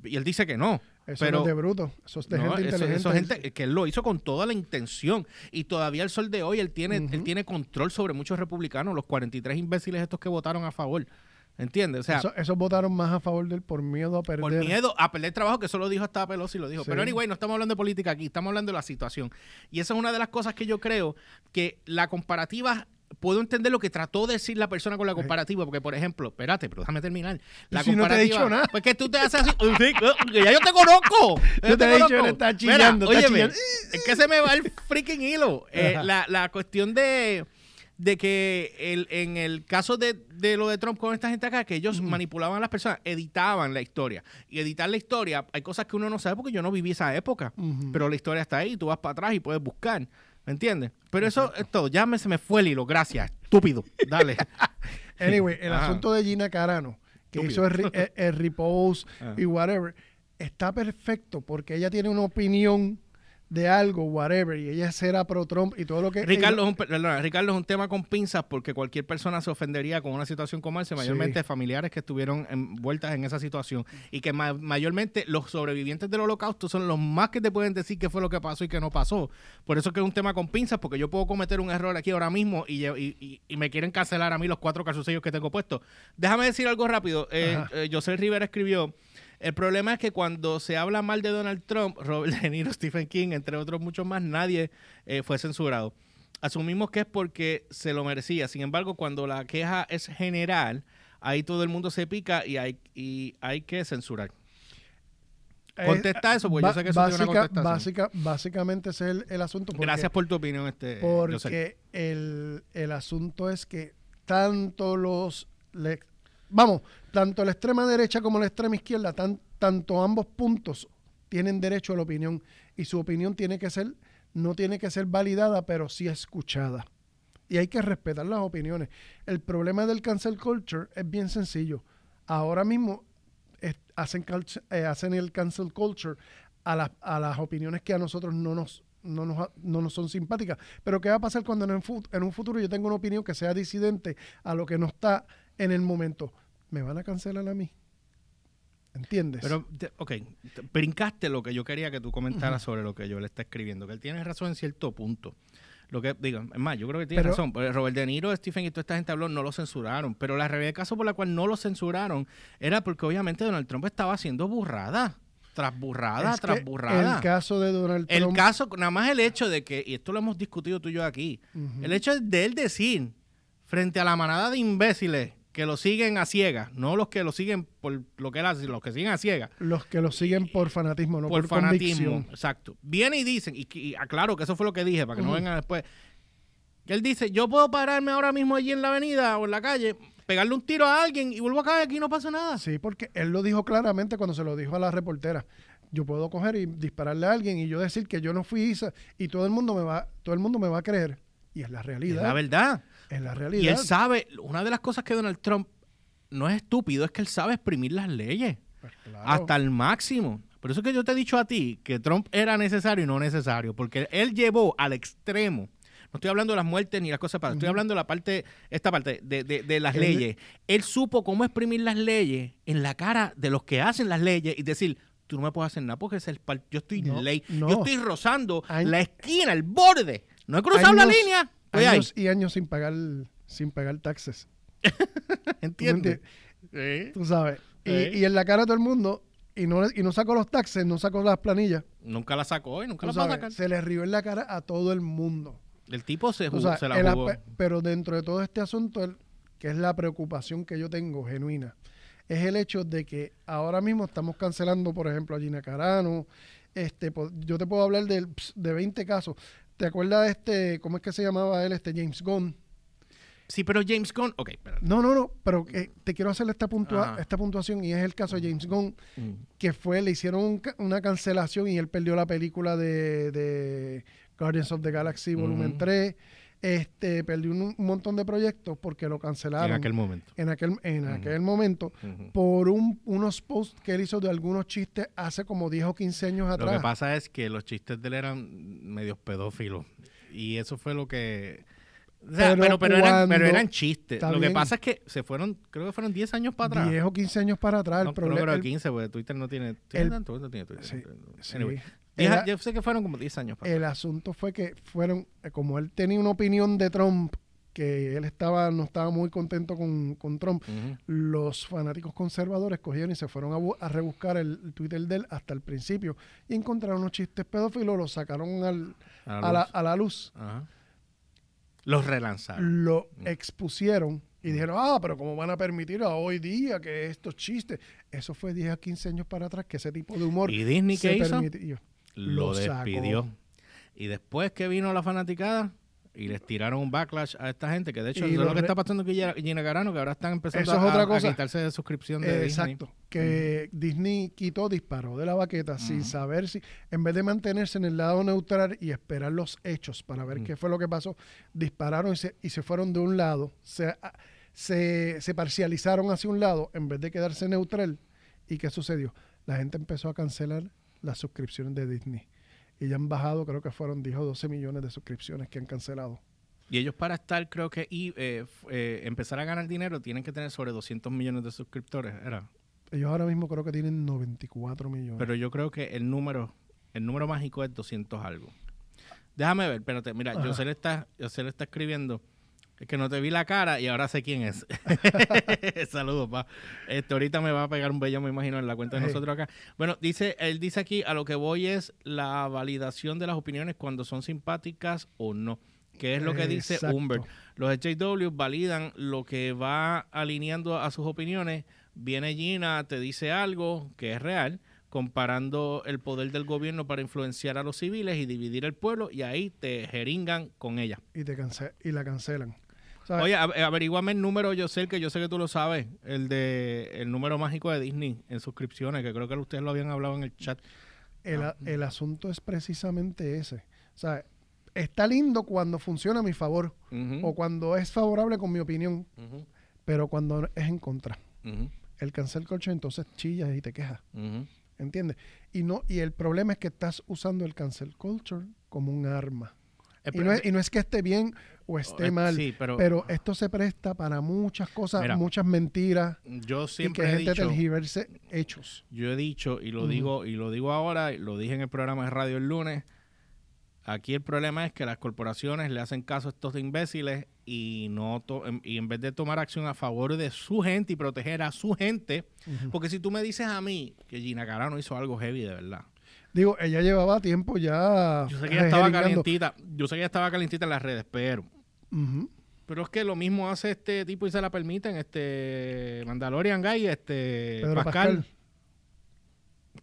Y él dice que no. Eso pero no es de bruto. Eso es de No, gente eso- inteligente. eso es gente que él lo hizo con toda la intención. Y todavía el sol de hoy, él tiene, él tiene control sobre muchos republicanos, los 43 imbéciles estos que votaron a favor. ¿Entiendes? O sea, Eso- esos votaron más a favor de él por miedo a perder. por miedo a perder trabajo, que eso lo dijo hasta Pelosi, lo dijo. Sí. Pero anyway, no estamos hablando de política aquí, estamos hablando de la situación. Y esa es una de las cosas que yo creo que la comparativa, puedo entender lo que trató de decir la persona con la comparativa, porque por ejemplo, espérate, pero déjame terminar. La si no te he comparativa, dicho nada. Pues que tú te haces así, "Uy, sí, que ya yo te conozco. Yo te he dicho, conozco". él está Mira, chillando, está óyeme, chillando. es que se me va el freaking hilo. Eh, la, la cuestión de de que el, en el caso de, de lo de Trump con esta gente acá, que ellos manipulaban a las personas, editaban la historia. Y editar la historia, hay cosas que uno no sabe porque yo no viví esa época. Pero la historia está ahí, tú vas para atrás y puedes buscar. ¿Me entiendes? Pero eso es todo. Ya me, se me fue el hilo. Gracias. Estúpido. Dale. Anyway, el Ajá. asunto de Gina Carano, que Estúpido. hizo el, el- el repost Ah. y whatever, está perfecto porque ella tiene una opinión de algo, whatever, y ella será pro Trump y todo lo que... Ricardo, ella- es un, perdona, Ricardo es un tema con pinzas porque cualquier persona se ofendería con una situación como esa, mayormente familiares que estuvieron envueltas en esa situación y que ma- mayormente los sobrevivientes del holocausto son los más que te pueden decir qué fue lo que pasó y qué no pasó. Por eso es que es un tema con pinzas porque yo puedo cometer un error aquí ahora mismo y, y- y- y me quieren cancelar a mí los cuatro calzoncillos que tengo puestos. Déjame decir algo rápido. Eh, eh, José Rivera escribió... El problema es que cuando se habla mal de Donald Trump, Robert De Niro, Stephen King, entre otros muchos más, nadie eh, fue censurado. Asumimos que es porque se lo merecía. Sin embargo, cuando la queja es general, ahí todo el mundo se pica y hay, y hay que censurar. eh, Contesta eso, porque yo sé que eso tiene una contestación. básica- básicamente ese es el, el asunto. porque- Gracias por tu opinión, este. Porque el, el asunto es que tanto los... le- vamos, tanto la extrema derecha como la extrema izquierda, tan- tanto ambos puntos tienen derecho a la opinión y su opinión tiene que ser, no tiene que ser validada, pero sí escuchada. Y hay que respetar las opiniones. El problema del cancel culture es bien sencillo. Ahora mismo hacen, eh, hacen el cancel culture a, las- a las opiniones que a nosotros no nos, no, nos, no nos son simpáticas. Pero ¿qué va a pasar cuando en, el fu- en un futuro yo tengo una opinión que sea disidente a lo que no está en el momento? ¿Me van a cancelar a mí? ¿Entiendes? Pero, ok, te- brincaste lo que yo quería que tú comentaras sobre lo que yo le está escribiendo, que él tiene razón en cierto punto. Lo que, digo, es más, yo creo que tiene Pero- razón. porque Robert De Niro, Stephen y toda esta gente habló, no lo censuraron. Pero la realidad del caso por la cual no lo censuraron era porque obviamente Donald Trump estaba haciendo burrada, tras burrada, Es tras burrada. El caso de Donald El Trump. caso, nada más el hecho de que, y esto lo hemos discutido tú y yo aquí, el hecho de él decir frente a la manada de imbéciles que lo siguen a ciegas, no los que lo siguen por lo que él hace, los que siguen a ciegas, Los que lo siguen por fanatismo, no por, por fanatismo. convicción. Exacto. Viene y dicen, y, y aclaro que eso fue lo que dije, para que no vengan después. Que él dice, yo puedo pararme ahora mismo allí en la avenida o en la calle, pegarle un tiro a alguien y vuelvo a caer aquí y no pasa nada. Sí, porque él lo dijo claramente cuando se lo dijo a la reportera. Yo puedo coger y dispararle a alguien y yo decir que yo no fui Isa y todo el mundo me va, todo el mundo me va a creer. Y es la Es realidad. la verdad. Es la Y realidad. él sabe, una de las cosas que Donald Trump no es estúpido, es que él sabe exprimir las leyes. Pues claro. hasta el máximo. Por eso es que yo te he dicho a ti que Trump era necesario y no necesario, porque él llevó al extremo. No estoy hablando de las muertes ni las cosas para. Estoy hablando de la parte, esta parte de, de- de las leyes. Él supo cómo exprimir las leyes en la cara de los que hacen las leyes y decir, tú no me puedes hacer nada porque es el par- yo estoy No, ley. no. Yo estoy rozando la esquina, el borde. No he cruzado la línea. Años y años sin pagar sin pagar taxes. ¿Tú me ¿Entiendes? Sí. Tú sabes. Y, Sí. y en la cara de todo el mundo y no, y no sacó los taxes, no sacó las planillas. Nunca la sacó y nunca tú la va a sacar. se le rió en la cara a todo el mundo. El tipo se, Tú jugó, sabes, se la jugó. pero dentro de todo este asunto, el- que es la preocupación que yo tengo genuina, es el hecho de que ahora mismo estamos cancelando, por ejemplo, a Gina Carano. Este, yo te puedo hablar del- de 20 casos. ¿Te acuerdas de este, cómo es que se llamaba él, este James Gunn? Sí, pero James Gunn. Ok, espérate. No, no, no, pero que te quiero hacer esta, puntua- Ajá. esta puntuación y es el caso de James Gunn, Mm. que fue, le hicieron un ca- una cancelación y él perdió la película de, de Guardians of the Galaxy Volumen Ujú. 3, este, perdió un, un montón de proyectos porque lo cancelaron En aquel momento. en aquel, en aquel momento por un- unos posts que él hizo de algunos chistes hace como 10 o 15 años Lo que atrás. pasa es que los chistes de él eran medios pedófilos. Y eso fue lo que. O sea, Pero pero, pero, eran, cuando- pero eran chistes. Lo que pasa es que se fueron, creo que fueron 10 años para atrás. 10 o 15 años para atrás. No, el creo problema que 15, porque Twitter no tiene. ¿Tiene el- tanto? ¿Cuánto tiene Twitter? Sí, sí. Anyway, 10 yo sé que fueron como 10 años para El asunto fue que fueron, como él tenía una opinión de Trump, que él estaba, no estaba muy contento con, con Trump, los fanáticos conservadores cogieron y se fueron a, a rebuscar el, el Twitter de él hasta el principio y encontraron unos chistes pedófilos, los sacaron al- A a, la, luz. a la luz, Ajá. Los relanzaron. lo Mm. expusieron y dijeron, ah, pero ¿cómo van a permitir a hoy día que estos chistes? Eso fue 10 a 15 años para atrás, que ese tipo de humor ¿Y Disney se qué hizo? permitió. Lo lo sacó. despidió. Y después que vino la fanaticada y les tiraron un backlash a esta gente, que de hecho eso es lo que está pasando con Gina Carano, que ahora están empezando Eso es a, quitarse de suscripción de Eh, Disney. Exacto. Que Disney quitó, disparó de la baqueta sin saber si, en vez de mantenerse en el lado neutral y esperar los hechos para ver qué fue lo que pasó, dispararon y se, y se fueron de un lado, se, se parcializaron hacia un lado en vez de quedarse neutral. ¿Y qué sucedió? La gente empezó a cancelar las suscripciones de Disney. Y ya han bajado, creo que fueron 10 o 12 millones de suscripciones que han cancelado. Y ellos para estar, creo que, y eh, eh, empezar a ganar dinero, tienen que tener sobre 200 millones de suscriptores, era. Ellos ahora mismo creo que tienen 94 millones. Pero yo creo que el número, el número mágico es 200 algo. Déjame ver, espérate, mira, Ajá. Le está, José le está escribiendo. Es que no te vi la cara y ahora sé quién es. Saludos, pa. Este, ahorita me va a pegar un bello, me imagino, en la cuenta de Hey. nosotros acá. Bueno, dice, él dice aquí, a lo que voy es la validación de las opiniones cuando son simpáticas o no. Que es lo que dice. Humbert. Los HW validan lo que va alineando a sus opiniones. Viene Gina, te dice algo que es real, comparando el poder del gobierno para influenciar a los civiles y dividir el pueblo, y ahí te jeringan con ella. y, te cance- y la cancelan. ¿Sabes? Oye, a- averíguame el número, yo sé que yo sé que tú lo sabes, el de el número mágico de Disney en suscripciones, que creo que ustedes lo habían hablado en el chat. El, Ah. el asunto es precisamente ese. O sea, está lindo cuando funciona a mi favor o cuando es favorable con mi opinión, pero cuando es en contra. El cancel culture entonces chillas y te quejas. ¿entiendes? Y no y el problema es que estás usando el cancel culture como un arma. Y no, es, y no es que esté bien o esté mal, Sí, pero, pero esto se presta para muchas cosas, Mira, muchas mentiras yo y que siempre he gente dicho, tergiverse hechos. yo he dicho y lo digo y lo digo ahora, lo dije en el programa de radio el lunes. Aquí el problema es que las corporaciones le hacen caso a estos imbéciles y no to- em- y en vez de tomar acción a favor de su gente y proteger a su gente, porque si tú me dices a mí que Gina Carano hizo algo heavy de verdad, Digo, ella llevaba tiempo ya. yo sé que ella estaba calientita, yo sé que ella estaba calientita en las redes, pero Pero es que lo mismo hace este tipo y se la permiten, este Mandalorian Guy, este Pedro Pascal. Pascal.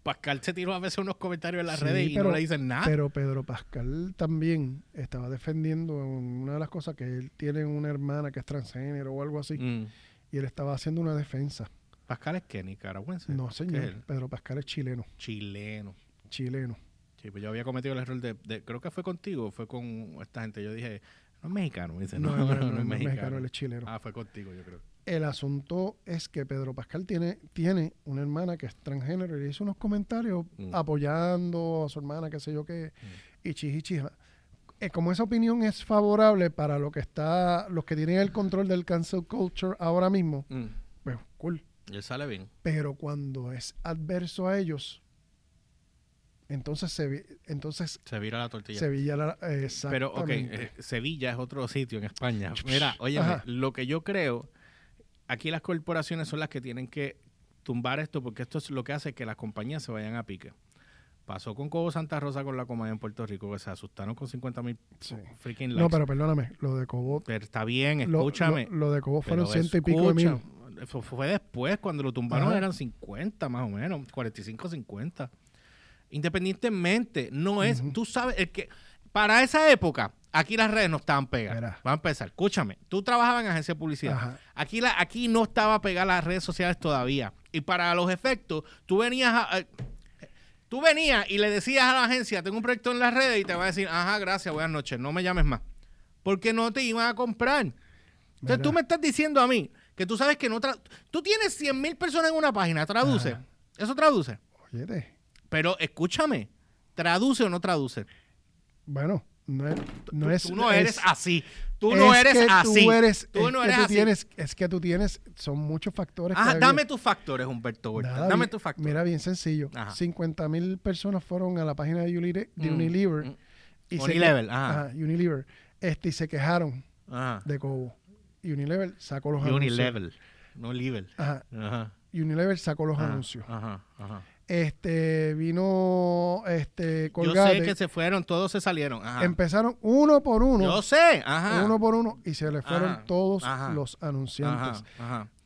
Pascal se tiró a veces unos comentarios en las Sí, redes y pero- no le dicen nada. Pero Pedro Pascal también estaba defendiendo una de las cosas que él tiene una hermana que es transgénero o algo así. Mm. Y él estaba haciendo una defensa. Pascal es que nicaragüense. No, ¿Qué señor. Pedro Pascal es chileno. Chileno. Chileno. Sí, pues yo había cometido el error de, de- creo que fue contigo, fue con esta gente. Yo dije, no es mexicano. Me dice, no, no, no, es mexicano. él es chileno. Ah, fue contigo, yo creo. El asunto es que Pedro Pascal tiene, tiene una hermana que es transgénero y le hizo unos comentarios Mm. apoyando a su hermana, qué sé yo qué, y chiji chija. Eh, como esa opinión es favorable para lo que está, los que tienen el control del cancel culture ahora mismo, Mm. pues cool. Y él sale bien. Pero cuando es adverso a ellos, entonces se entonces Se vira la tortilla. Sevilla la- Pero, ok, eh, Sevilla es otro sitio en España. Mira, oye, lo que yo creo, aquí las corporaciones son las que tienen que tumbar esto porque esto es lo que hace que las compañías se vayan a pique. Pasó con Cobo Santa Rosa con la comedia en Puerto Rico, que se asustaron con 50 mil Sí. freaking likes. No, pero perdóname, lo de Cobo, Pero está bien, escúchame. lo- lo de Cobo fueron ciento y pico de mil. Fue, fue después, cuando lo tumbaron Ajá. eran 50 más o menos, 45, 50. Independientemente, no es, Ujú. tú sabes, el que para esa época, aquí las redes no estaban pegadas. Mira. Vamos a empezar. Escúchame, tú trabajabas en agencia de publicidad. Ajá. Aquí, la, aquí no estaba pegada las redes sociales todavía. Y para los efectos, tú venías a- a- tú venías y le decías a la agencia, tengo un proyecto en las redes y te va a decir, ajá, gracias, buenas noches, no me llames más. Porque no te iban a comprar. Entonces Mira. tú me estás diciendo a mí que tú sabes que no... tú tienes 100 mil personas en una página, traduce. Ajá. Eso traduce. Óyete, Pero escúchame, ¿traduce o no traduce? bueno, no es... No tú, es tú no eres es- así. Tú no es eres que así. Tú, eres, Tú es no que eres así. Tienes, es que tú tienes... Son muchos factores. Ajá, había. dame tus factores, Humberto Huerta. Nada, Dame tus factores. Mira, bien sencillo. Ajá. 50 mil personas fueron a la página de, Unile- de Mm, Unilever. mm. y se Unilever, que- ajá. Unilever. Este, y se quejaron Ajá. de Cobo. Unilever sacó los anuncios. Unilevel. No level. Ajá. Ajá. Unilever sacó los Ajá, anuncios. Ajá, ajá. Este, vino este Yo Colgate. sé que se fueron, todos se salieron. Ajá. Empezaron uno por uno. Yo sé. Ajá. Uno por uno y se le fueron Ajá, todos los anunciantes.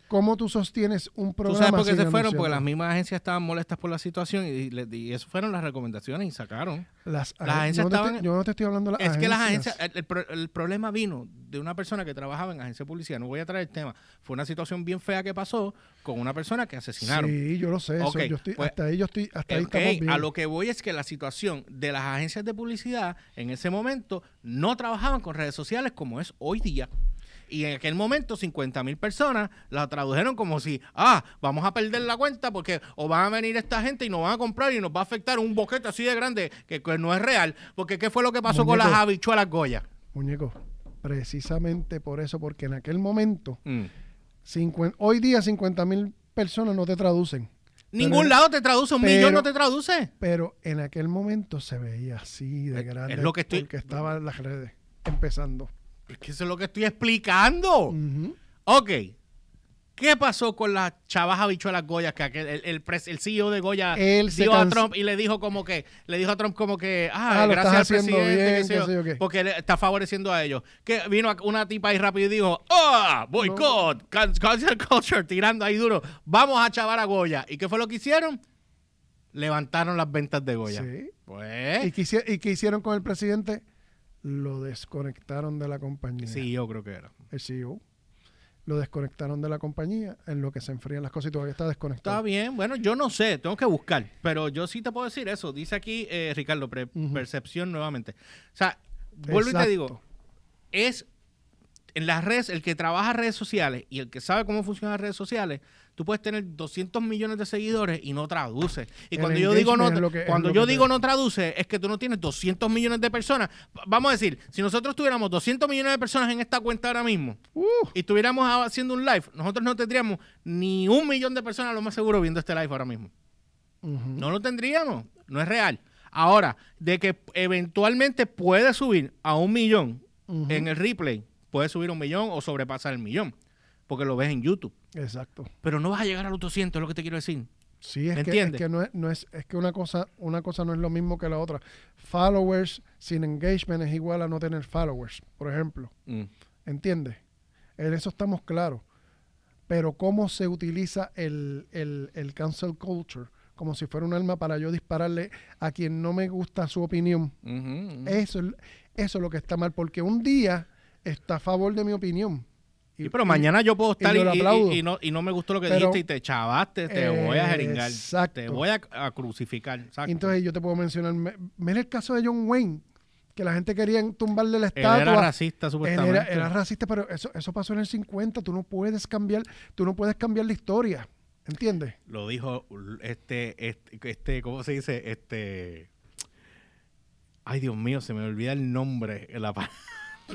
¿Cómo tú sostienes un ¿Tú programa sabes por qué se fueron? Porque las mismas agencias estaban molestas por la situación y, le- y eso fueron las recomendaciones y sacaron. Las, las ag- agencias yo, no te estaban- estoy, yo no te estoy hablando de las Es que las agencias. el, el el problema vino de una persona que trabajaba en agencia de publicidad. No voy a traer el tema. Fue una situación bien fea que pasó con una persona que asesinaron. Sí, yo lo sé. eso, yo estoy, pues, hasta ahí yo estoy, hasta ahí Ok, estamos bien. a lo que voy es que la situación de las agencias de publicidad en ese momento no trabajaban con redes sociales como es hoy día. Y en aquel momento 50 mil personas la tradujeron como si, ah, vamos a perder la cuenta porque o van a venir esta gente y nos van a comprar y nos va a afectar un boquete así de grande que, que no es real. Porque ¿qué fue lo que pasó con las habichuelas Goya? Muñeco, precisamente por eso, porque en aquel momento, Mm. hoy día 50 mil personas no te traducen. Ningún Pero- lado te traduce, un pero- millón no te traduce. Pero en aquel momento se veía así de grande. es lo que estoy- Porque estaban las redes empezando. Es que eso es lo que estoy explicando. Ujú. Ok. ¿Qué pasó con las chavas habichuelas Goya? Que aquel- el, el, pres- el CEO de Goya Él dio a Trump y le dijo como que, le dijo a Trump como que, ah, Ah, gracias al presidente, bien, qué sé yo, porque está favoreciendo a ellos. Que vino una tipa ahí rápido y dijo, ah, boycott, can- cancel culture, tirando ahí duro. Vamos a chavar a Goya. ¿Y qué fue lo que hicieron? Levantaron las ventas de Goya. Sí. Pues, ¿Y, qué, hici- ¿Y qué hicieron con el presidente? Lo desconectaron de la compañía. sí, yo creo que era. El CEO. Lo desconectaron de la compañía en lo que se enfrían las cosas y todavía está desconectado. Está bien, bueno, yo no sé, tengo que buscar, pero yo sí te puedo decir eso. Dice aquí eh, Ricardo, pre- percepción nuevamente. O sea, vuelvo y te digo, es en las redes, el que trabaja redes sociales y el que sabe cómo funcionan las redes sociales, tú puedes tener 200 millones de seguidores y no traduce. Y El cuando yo digo no, que- cuando yo digo no traduce, es que tú no tienes 200 millones de personas. Vamos a decir, si nosotros tuviéramos 200 millones de personas en esta cuenta ahora mismo, Uh, y estuviéramos haciendo un live, nosotros no tendríamos ni un millón de personas, lo más seguro, viendo este live ahora mismo. No lo tendríamos, no es real. Ahora, de que eventualmente puede subir a un millón en el replay, puede subir un millón o sobrepasar el millón, porque lo ves en YouTube. Exacto. Pero no vas a llegar a los 200, es lo que te quiero decir. Sí, es ¿Me que, entiendes? es que no es, no es, es que una cosa, una cosa no es lo mismo que la otra. Followers sin engagement es igual a no tener followers, por ejemplo. Mm. ¿Entiendes? En eso estamos claros. Pero cómo se utiliza el, el, el cancel culture como si fuera un arma para yo dispararle a quien no me gusta su opinión. Ujú, ujú. Eso, es- eso es lo que está mal, porque un día está a favor de mi opinión. Sí, pero mañana yo puedo estar y, y- aplaudo. y no, y no me gustó lo que Pero- dijiste y te chavaste, te voy a jeringar, Exacto. te voy a, a crucificar. Exacto. Entonces yo te puedo mencionar, me- mira el caso de John Wayne, que la gente quería tumbarle la Él estatua. era racista, Él supuestamente. era, era racista, pero eso, eso pasó en el 50. Tú no puedes cambiar, tú no puedes cambiar la historia. ¿Entiendes? Lo dijo este, este, este, ¿cómo se dice? Este. Ay, Dios mío, se me olvida el nombre. La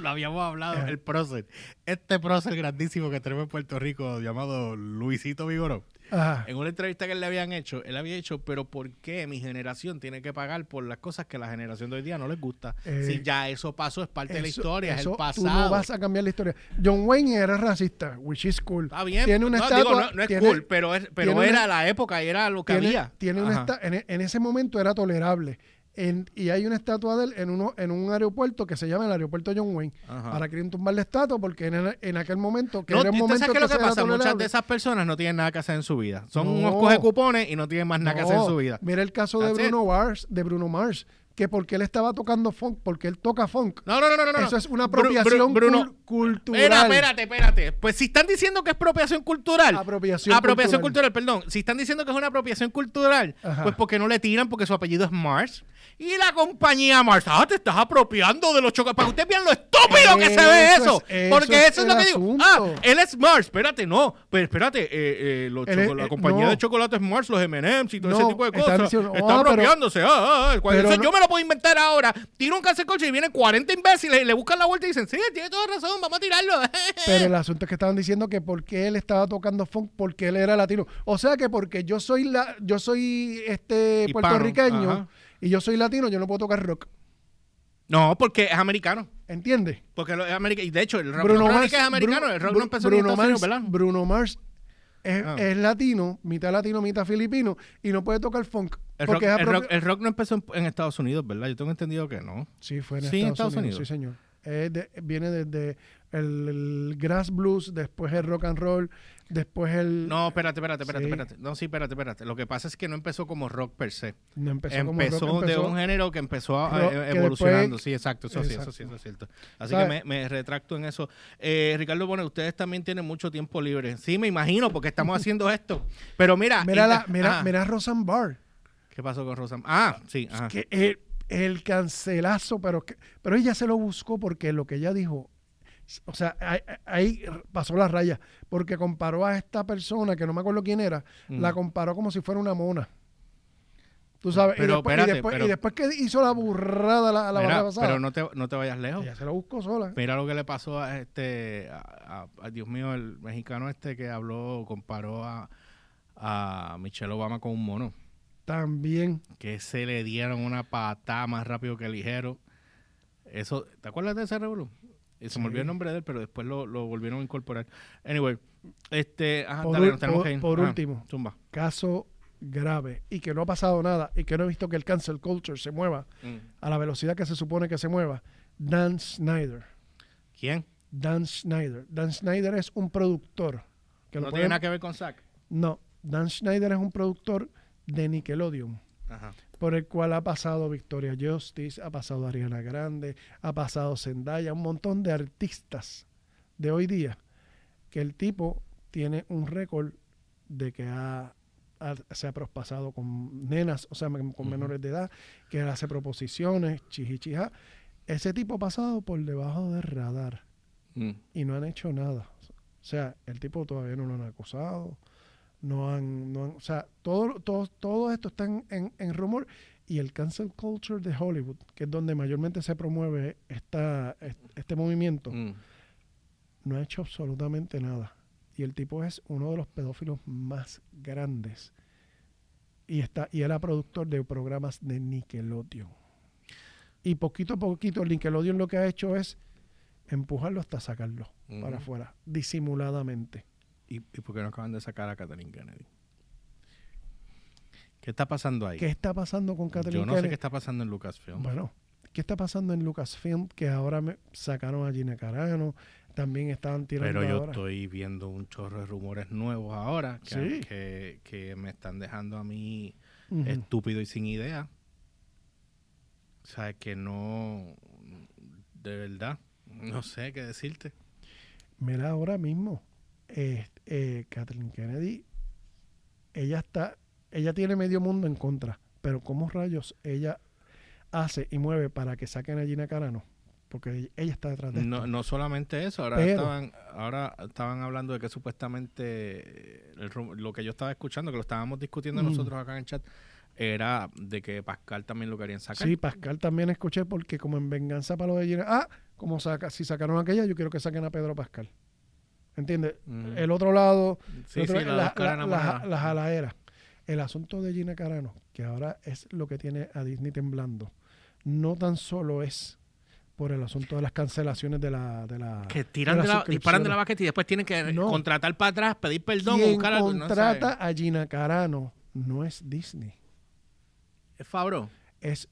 Lo habíamos hablado, el prócer. Este prócer grandísimo que tenemos en Puerto Rico, llamado Luisito Vigoró. Ajá. En una entrevista que le habían hecho, él había dicho, pero ¿por qué mi generación tiene que pagar por las cosas que a la generación de hoy día no les gusta? Eh, si ya eso pasó, es parte de la Eso- historia, es el Tú pasado. no vas a cambiar la historia. John Wayne era racista, which is cool. Está bien, Tiene una no, estatua. digo, no, no es tiene- cool, pero, es, pero tiene era una- la época, era lo que tiene, había. tiene una Ajá. esta- en, en ese momento era tolerable. En- y hay una estatua de él en, uno, en un aeropuerto que se llama el aeropuerto John Wayne. Ajá. Para querer tumbar la estatua porque en, en aquel momento, que No, era un ¿tú momento sabes qué es lo que pasa? Muchas de esas personas no tienen nada que hacer en su vida. Son No. unos coge cupones y no tienen más nada que hacer en su vida. Mira el caso de it. Bruno Mars, de Bruno Mars. que porque él estaba tocando funk, porque él toca funk. No, no, no, no, no. Eso es una Bru- Bru- apropiación Bruno, cultural. Espera, espérate, espérate. Pues si están diciendo que es apropiación cultural. Apropiación apropiación cultural. cultural. perdón. Si están diciendo que es una apropiación cultural, Ajá. pues porque no le tiran porque su apellido es Mars. Y la compañía Mars, ah, te estás apropiando de los chocolates. Para que ustedes vean lo estúpido que se ve Eso eso. es- porque eso es eso es lo que digo. Ah, él es Mars. Espérate, no. Pero espérate, eh, eh, los la eh, compañía no. de chocolates Mars, los M&M's y todo No, ese tipo de cosas. diciendo, está ah, pero- apropiándose. ah, ah, ah. Cuando pero eso no- yo me lo puedo inventar ahora. Tiro un cáncer coche y vienen 40 imbéciles y le buscan la vuelta y dicen, sí, tiene toda razón, vamos a tirarlo. Pero el asunto es que estaban diciendo que porque él estaba tocando funk, porque él era latino. O sea que porque yo soy la, yo soy este Hispano, puertorriqueño ajá. Y yo soy latino, yo no puedo tocar rock. No, porque es americano. ¿Entiendes? Porque lo es americano. Y de hecho, el rock no es americano. Bru- el rock Bru- no empezó en Estados Mars, Unidos, ¿verdad? Bruno Mars es, Ah. es latino, mitad latino, mitad filipino, y no puede tocar funk. El rock, el, rock, el rock no empezó en, en Estados Unidos, ¿verdad? Yo tengo entendido que no. Sí, fue en, Sí, en Estados, Estados Unidos, Unidos. Sí, señor. Es de- viene desde el, el grass blues, después el rock and roll, después el... No, espérate, espérate, espérate, Sí. espérate. No, sí, espérate, espérate. Lo que pasa es que no empezó como rock per se. no empezó, Empezó, como rock, de empezó- un género que empezó a- eh, que evolucionando. después- sí, exacto, eso sí, eso sí, eso es cierto. Así ¿Sabes? que me, me retracto en eso. Eh, Ricardo Bonet, ustedes también tienen mucho tiempo libre. Sí, me imagino, porque estamos haciendo esto. Pero mira... Mira, la, mira, mira a Roseanne Barr. ¿Qué pasó con Rosa? Ah, sí, ajá. que el, el cancelazo, pero, que- pero ella se lo buscó porque lo que ella dijo, o sea, ahí, pasó la raya, porque comparó a esta persona, que no me acuerdo quién era, Mm. la comparó como si fuera una mona. Tú sabes, Pero, y, después, y espérate, después- pero- y después que hizo la burrada la, la Mira, pasada, pero no te, no te vayas lejos. ella se lo buscó sola. Mira lo que le pasó a este, a, a- a- Dios mío, el mexicano este que habló, comparó a, a Michelle Obama con un mono. También. Que se le dieron una patada más rápido que ligero. Eso, ¿te acuerdas de ese revolú? Y se me Sí. olvidó el nombre de él, pero después lo, lo volvieron a incorporar. Anyway, este, ajá, Por dale, ul- nos tenemos por- que ir. por Ajá, último. Zumba. Caso grave y que no ha pasado nada y que no he visto que el cancel culture se mueva Mm. a la velocidad que se supone que se mueva. Dan Snyder. ¿Quién? Dan Schneider. Dan Schneider es un productor. Que no lo tiene pueden- nada que ver con Zack. No, Dan Schneider es un productor de Nickelodeon, Ajá. Por el cual ha pasado Victoria Justice, ha pasado Ariana Grande, ha pasado Zendaya, un montón de artistas de hoy día, que el tipo tiene un récord de que ha, ha- se ha prospasado con nenas, o sea, con menores de edad, que hace proposiciones, chijichija. Ese tipo ha pasado por debajo del radar Mm. y no han hecho nada. O sea, el tipo todavía no lo han acusado, no han, no han- o sea, todo, todo, todo esto está en, en- en rumor y el cancel culture de Hollywood, que es donde mayormente se promueve esta, est- este movimiento, Mm. no ha hecho absolutamente nada. Y el tipo es uno de los pedófilos más grandes. Y está, y era productor de programas de Nickelodeon. Y poquito a poquito Nickelodeon lo que ha hecho es empujarlo hasta sacarlo para afuera, disimuladamente. ¿Y, ¿Y por qué no acaban de sacar a Kathleen Kennedy? ¿Qué está pasando ahí? ¿Qué está pasando con Kathleen Yo no sé Kennedy? qué está pasando en Lucasfilm. Bueno, ¿qué está pasando en Lucasfilm? Que ahora me sacaron a Gina Carano, también estaban tirando Pero yo ahora. estoy viendo un chorro de rumores nuevos ahora que, Sí. que, que me están dejando a mí estúpido y sin idea. O sea, que no, de verdad, no sé qué decirte. Mira, ahora mismo, eh, eh, Kathleen Kennedy, ella está, ella tiene medio mundo en contra, pero ¿cómo rayos ella hace y mueve para que saquen a Gina Carano? Porque ella está detrás de esto. No, no solamente eso, ahora Pero- estaban, ahora estaban hablando de que supuestamente eh, el lo que yo estaba escuchando, que lo estábamos discutiendo nosotros acá en el chat, era de que Pascal también lo querían sacar. Sí, Pascal también escuché porque como en venganza para lo de Gina, ah, como saca, si sacaron aquella, yo quiero que saquen a Pedro Pascal. ¿Entiendes? Ujú. El otro lado, Sí, el otro- sí, la la, dos caras la- enamoradas. la- la jalaera. El asunto de Gina Carano, que ahora es lo que tiene a Disney temblando, no tan solo es por el asunto de las cancelaciones de la... De la Que tiran de de las la, disparan de la baqueta y después tienen que No. contratar para atrás, pedir perdón, Quien buscar algo. contrata a Gina Carano no es Disney, Es Fabro. es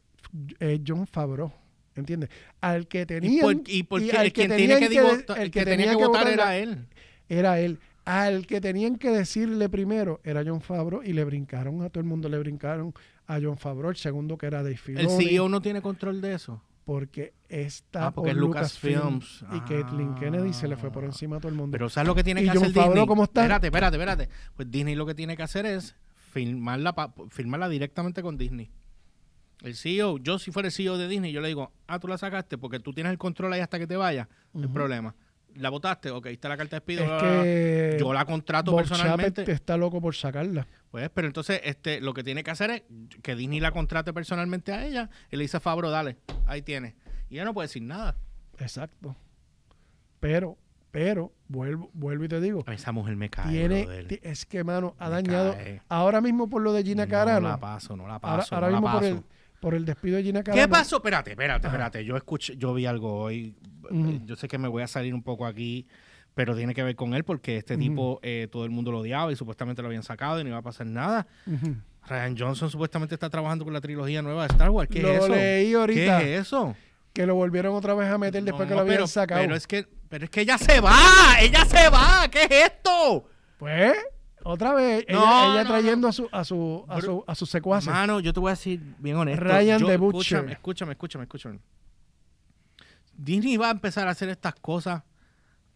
eh, John Favreau. ¿Entiendes? Al que ¿Y tenían... por, y por y qué? al El que quien tenían que, de- el el que que tenía tenía votar votar era él. era él. Al que tenían que decirle primero era John Favreau y le brincaron a todo el mundo, le brincaron a John Favreau, el segundo que era Dave El Filoni, CEO no tiene control de eso. porque está Ah, porque por es Lucasfilms. Lucasfilm y Kathleen Kennedy se le fue por Ah. encima a todo el mundo. Pero ¿sabes lo que tiene ¿Y que Jon hacer Favreau Disney? cómo está? Espérate, espérate, espérate. Pues Disney lo que tiene que hacer es firmarla, pa- firmarla directamente con Disney. El CEO, yo si fuera el CEO de Disney, yo le digo, ah, tú la sacaste porque tú tienes el control ahí hasta que te vayas. No Ujú. problema. ¿La votaste? Ok, está la carta de despido. es que Yo la contrato Bob personalmente. Está loco por sacarla. Pues, pero entonces, este, lo que tiene que hacer es que Disney la contrate personalmente a ella y le dice a Fabro, dale, ahí tiene. Y ella no puede decir nada. Exacto. Pero, pero, vuelvo, vuelvo y te digo, A esa mujer me cae, tiene, es que, mano, ha Me dañado, cae. ahora mismo por lo de Gina No Carano, la paso, no la paso, ahora no la mismo por paso. el, por el despido de Gina Carano. ¿Qué pasó? Espérate, espérate, espérate. Yo escuché, yo vi algo hoy. Yo sé que me voy a salir un poco aquí, pero tiene que ver con él porque este tipo eh, todo el mundo lo odiaba y supuestamente lo habían sacado y no iba a pasar nada. Ryan Johnson supuestamente está trabajando con la trilogía nueva de Star Wars. ¿Qué Lo es eso? leí ahorita. ¿Qué es eso? Que lo volvieron otra vez a meter después que lo habían pero, sacado. Pero es que, pero es que ella se va, ella se va. ¿Qué es esto? Pues, otra vez, ella, No, ella no, trayendo a su, a su, a su, a sus secuaces. Mano, yo te voy a decir bien honesto. Ryan Yo- the Butcher. Escúchame, escúchame, escúchame, escúchame. Disney va a empezar a hacer estas cosas.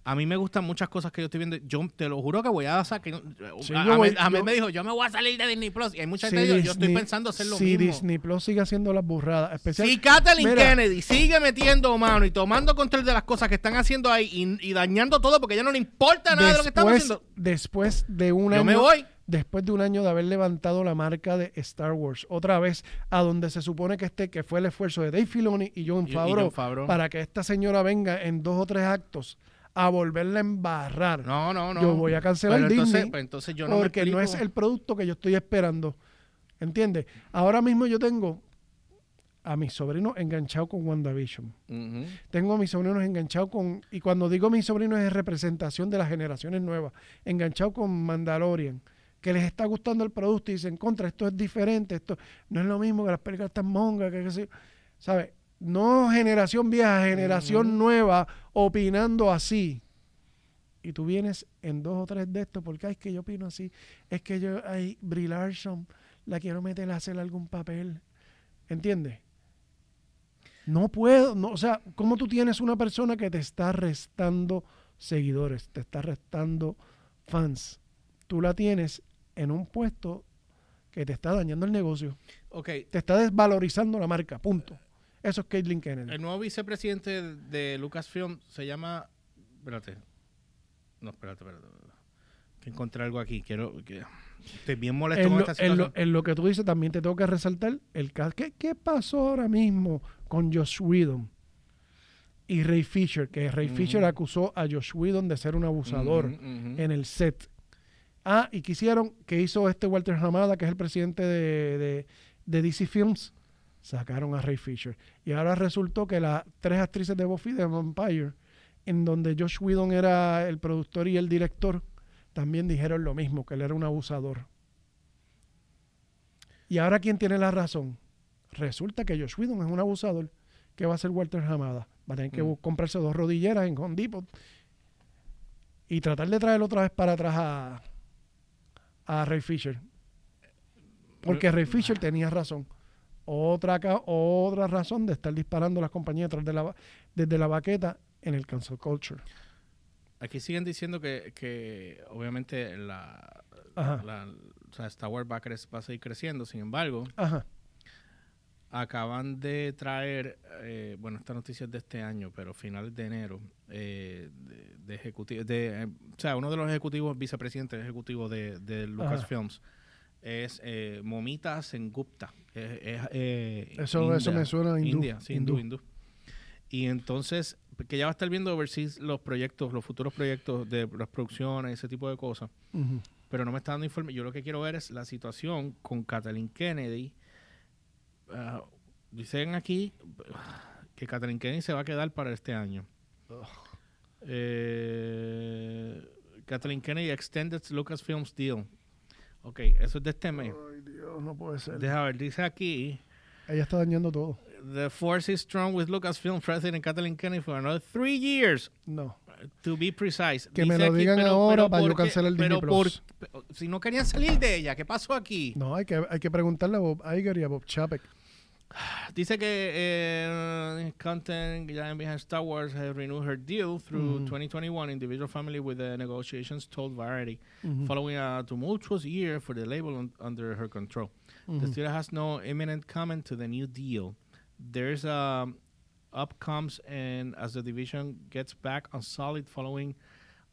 A mí me gustan muchas cosas que yo estoy viendo. Yo te lo juro que voy a sacar. Sí, a, a- mí me dijo, yo me voy a salir de Disney Plus. Y hay mucha Si gente que dijo, yo estoy Disney- pensando hacer lo si mismo. Disney Plus sigue haciendo las burradas, especial, Si Kathleen Mira. Kennedy sigue metiendo mano y tomando control de las cosas que están haciendo ahí y, y dañando todo porque ya no le importa nada de lo que estamos después, haciendo. después de un Yo año, me voy. después de un año de haber levantado la marca de Star Wars, otra vez a donde se supone que esté, que fue el esfuerzo de Dave Filoni y Jon Y- y Favreau, Jon Favreau. para que esta señora venga en dos o tres actos a volverla a embarrar. No, no, no. Yo voy a cancelar Pero entonces, Disney pues entonces yo no me porque no es el producto que yo estoy esperando. ¿Entiendes? Ahora mismo yo tengo a mis sobrinos enganchados con WandaVision. Ujú. Tengo a mis sobrinos enganchados con, y cuando digo mis sobrinos es representación de las generaciones nuevas, enganchados con Mandalorian, que les está gustando el producto y dicen, contra, esto es diferente, esto no es lo mismo que las películas tan mongas, que yo". ¿sabes? No generación vieja, generación nueva opinando así. Y tú vienes en dos o tres de estos, porque "Ay, es que yo opino así, es que yo, ay, Brie Larson, la quiero meter a hacer algún papel. ¿Entiendes? No puedo, no, o sea, ¿cómo tú tienes una persona que te está restando seguidores, te está restando fans? Tú la tienes en un puesto que te está dañando el negocio, Ok, te está desvalorizando la marca, punto. Eso es Caitlyn Kennedy. el nuevo vicepresidente de Lucasfilm se llama. Espérate. No, espérate, espérate. Que encontré algo aquí. Quiero. Que, estoy bien molesto En con lo, esta en lo- situación. en lo que tú dices también te tengo que resaltar el caso. ¿Qué, qué pasó ahora mismo con Josh Whedon y Ray Fisher? Que Ray Ujú. Fisher acusó a Josh Whedon de ser un abusador. Ujú, ujú. en el set. Ah, y quisieron que hizo este Walter Hamada, que es el presidente de, de, de DC Films, sacaron a Ray Fisher. Y ahora resultó que las tres actrices de Buffy de Vampire, en donde Josh Whedon era el productor y el director, también dijeron lo mismo, que él era un abusador. Y ahora, ¿quién tiene la razón? Resulta que Josh Whedon es un abusador. ¿Qué va a hacer Walter Hamada? Va a tener que Mm. comprarse dos rodilleras en Home Depot y tratar de traerlo otra vez para atrás a, a Ray Fisher. Porque Ray Fisher tenía razón. Otra, otra razón de estar disparando las compañías de la, desde la baqueta en el cancel culture. Aquí siguen diciendo que, que obviamente la, Ajá. la- o sea, Star Wars va a, cre- va a seguir creciendo. Sin embargo, Ajá. acaban de traer, eh, bueno, esta noticia es de este año, pero finales de enero, eh, de, de ejecutivo, de, eh, o sea, uno de los ejecutivos, vicepresidentes ejecutivos de, de Lucasfilms, es eh, Momita Sengupta. Eh, Eso, eso me suena a hindú. India, sí, hindú, hindú. Y entonces, que ya va a estar viendo overseas los proyectos, los futuros proyectos de las producciones, ese tipo de cosas. Pero no me está dando informe. Yo lo que quiero ver es la situación con Kathleen Kennedy. Ah, dicen aquí que Kathleen Kennedy se va a quedar para este año. Eh, Kathleen Kennedy extended Lucasfilms deal. Ok, eso es de este mes. Ay, Dios, no puede ser. Deja ver, dice aquí. Ella está dañando todo. The force is strong with Lucasfilm President Kathleen Kennedy for another three years. No. To be precise. Que me lo digan ahora para yo cancelar el pero Disney por- si no querían salir de ella, ¿qué pasó aquí? No, hay que, hay que preguntarle a Bob Iger y a Bob Chapek. Dice que eh, content giant behind Star Wars has renewed her deal through Mhm. 2021 individual family with the negotiations told Variety Ujú, following a tumultuous year for the label un- under her control. The studio has no imminent comment to the new deal. There's um, upcomes and as the division gets back on solid following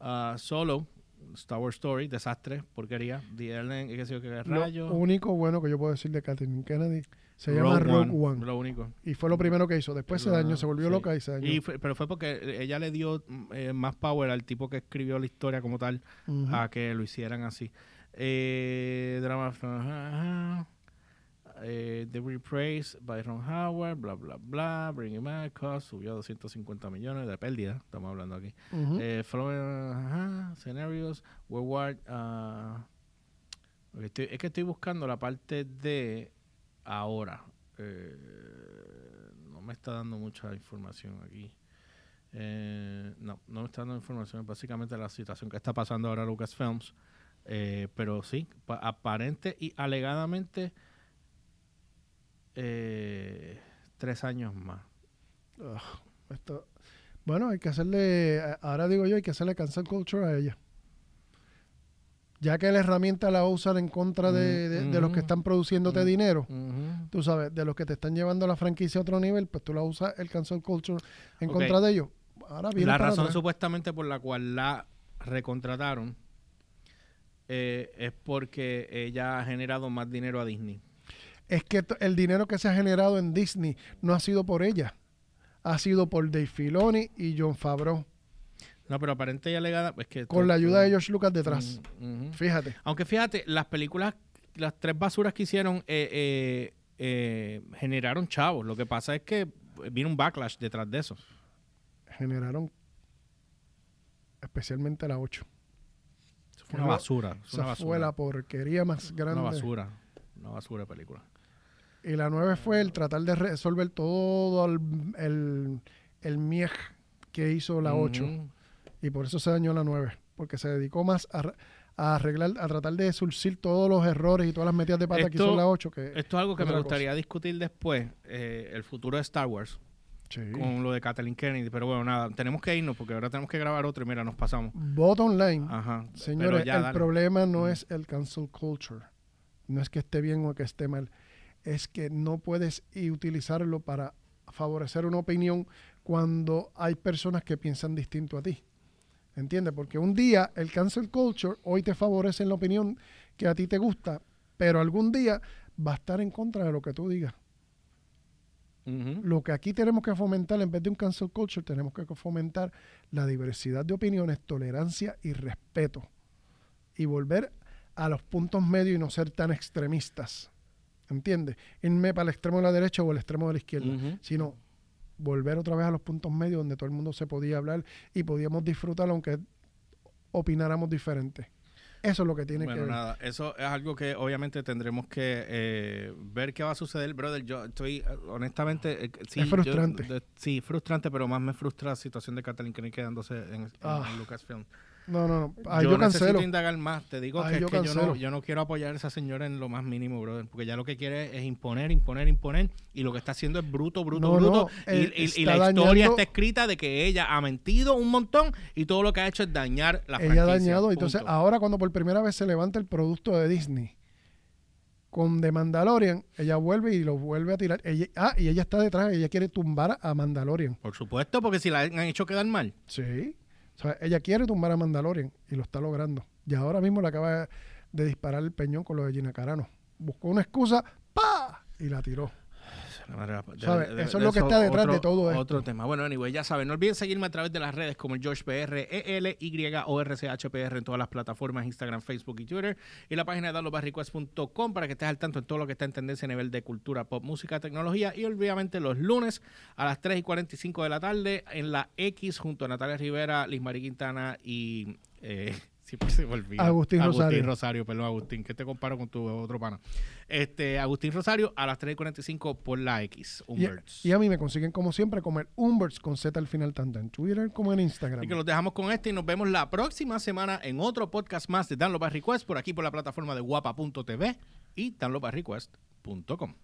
uh, Solo, Star Wars Story, desastre, porquería, The Ellen, qué sé yo, qué rayo. Lo único bueno que yo puedo decir de Kathleen Kennedy se llama Rogue One. Lo único. Y fue lo primero que hizo. Después se Lo- dañó, se volvió sí. loca y se dañó. Y fue- pero fue porque ella le dio mm, eh, más power al tipo que escribió la historia como tal a que lo hicieran así. Eh, drama eh, The Reprise by Ron Howard, bla, bla, bla. Bringing Back, cost, subió a 250 millones de pérdida, estamos hablando aquí. Ujú. Eh, following, ajá, scenarios, Worldwide. ah, ok, estoy- es que estoy buscando la parte de ahora. Eh, no me está dando mucha información aquí. Eh, no, no me está dando información. Básicamente la situación que está pasando ahora Lucasfilms. Eh, pero sí, pa- aparente y alegadamente eh, tres años más. Ugh, esto- Bueno, hay que hacerle, ahora digo yo, hay que hacerle cancel culture a ella. Ya que la herramienta la usan en contra de, de- de los que están produciéndote Ujú. dinero, tú sabes, de los que te están llevando la franquicia a otro nivel, pues tú la usas el cancel culture en contra de ellos. Ahora viene La razón atrás. supuestamente por la cual la recontrataron eh, es porque ella ha generado más dinero a Disney. Es que el dinero que se ha generado en Disney no ha sido por ella, ha sido por Dave Filoni y John Favreau, No, pero aparente y alegada es que... con la ayuda de George Lucas detrás. Mm, ujú. Fíjate. Aunque fíjate, las películas, las tres basuras que hicieron eh, eh, eh, generaron chavos. Lo que pasa es que vino un backlash detrás de eso. generaron especialmente la 8. Eso fue una basura. es una Esa basura. fue la porquería más grande. Una basura. Una basura de película. Y la 9 fue el tratar de resolver todo el, el, el miej que hizo la 8. Ujú. Y por eso se dañó la 9. Porque se dedicó más a, a arreglar, a tratar de surcir todos los errores y todas las metidas de pata que hizo la 8. Que, Esto es algo que me gustaría discutir después, eh, el futuro de Star Wars, Sí. con lo de Kathleen Kennedy. Pero bueno, nada, tenemos que irnos porque ahora tenemos que grabar otro y mira, nos pasamos. Bottom line, Ajá. señores, ya, el dale. problema no es el cancel culture. No es que esté bien o que esté mal. Es que no puedes utilizarlo para favorecer una opinión cuando hay personas que piensan distinto a ti. ¿Entiendes? Porque un día el cancel culture hoy te favorece en la opinión que a ti te gusta, pero algún día va a estar en contra de lo que tú digas. Lo que aquí tenemos que fomentar, en vez de un cancel culture, tenemos que fomentar la diversidad de opiniones, tolerancia y respeto. Y volver a los puntos medios y no ser tan extremistas. ¿Entiendes? Irme para el extremo de la derecha o el extremo de la izquierda. Sino volver otra vez a los puntos medios donde todo el mundo se podía hablar y podíamos disfrutar aunque opináramos diferente. Eso es lo que tiene Bueno, que ver. nada, eso es algo que obviamente tendremos que eh, ver qué va a suceder, brother. Yo estoy, eh, honestamente, eh, sí, Es yo- frustrante. de- sí, frustrante, pero más me frustra la situación de Kathleen Kennedy quedándose en, en- Ah. en Lucasfilm. No, no, no. Yo, yo, necesito cancelo. indagar más. Te digo que, yo es que yo, no, yo no quiero apoyar a esa señora en lo más mínimo, brother, porque ya lo que quiere es imponer, imponer, imponer, y lo que está haciendo es bruto, bruto, No, bruto. no, y, eh, y- y está la historia está escrita de que ella ha mentido un montón y todo lo que ha hecho es dañar la ella franquicia. ha dañado. Entonces, ahora cuando por primera vez se levanta el producto de Disney con The Mandalorian, ella vuelve y lo vuelve a tirar. Ella, ah, y ella está detrás, ella quiere tumbar a Mandalorian. Por supuesto, porque si la han hecho quedar mal. Sí. Ella quiere tumbar a Mandalorian y lo está logrando. Y ahora mismo le acaba de disparar el peñón con lo de Gina Carano. Buscó una excusa, ¡pa! Y la tiró. La de- ¿Sabe? de- de- Eso es lo que está detrás de todo esto. Otro tema. Bueno, anyway, ya saben, no olviden seguirme a través de las redes como el George PR, EL, Y, O, R, C, H, P, R en todas las plataformas, Instagram, Facebook y Twitter. Y la página de downloadbarrequest.com para que estés al tanto en todo lo que está en tendencia a nivel de cultura, pop, música, tecnología. Y obviamente los lunes a las 3 y 45 de la tarde en la X junto a Natalia Rivera, Liz Marie Quintana y... eh, Siempre se me olvida. Agustín Rosario. Agustín Rosario, perdón, Agustín, que te comparo con tu otro pana. Este, Agustín Rosario a las 3.45 por la X, Y, Umberts. y a mí me consiguen como siempre comer Umberts con Z al final tanto en Twitter como en Instagram. Así que los dejamos con este y nos vemos la próxima semana en otro podcast más de Download by Request por aquí por la plataforma de guapa.tv y downloadbyrequest.com.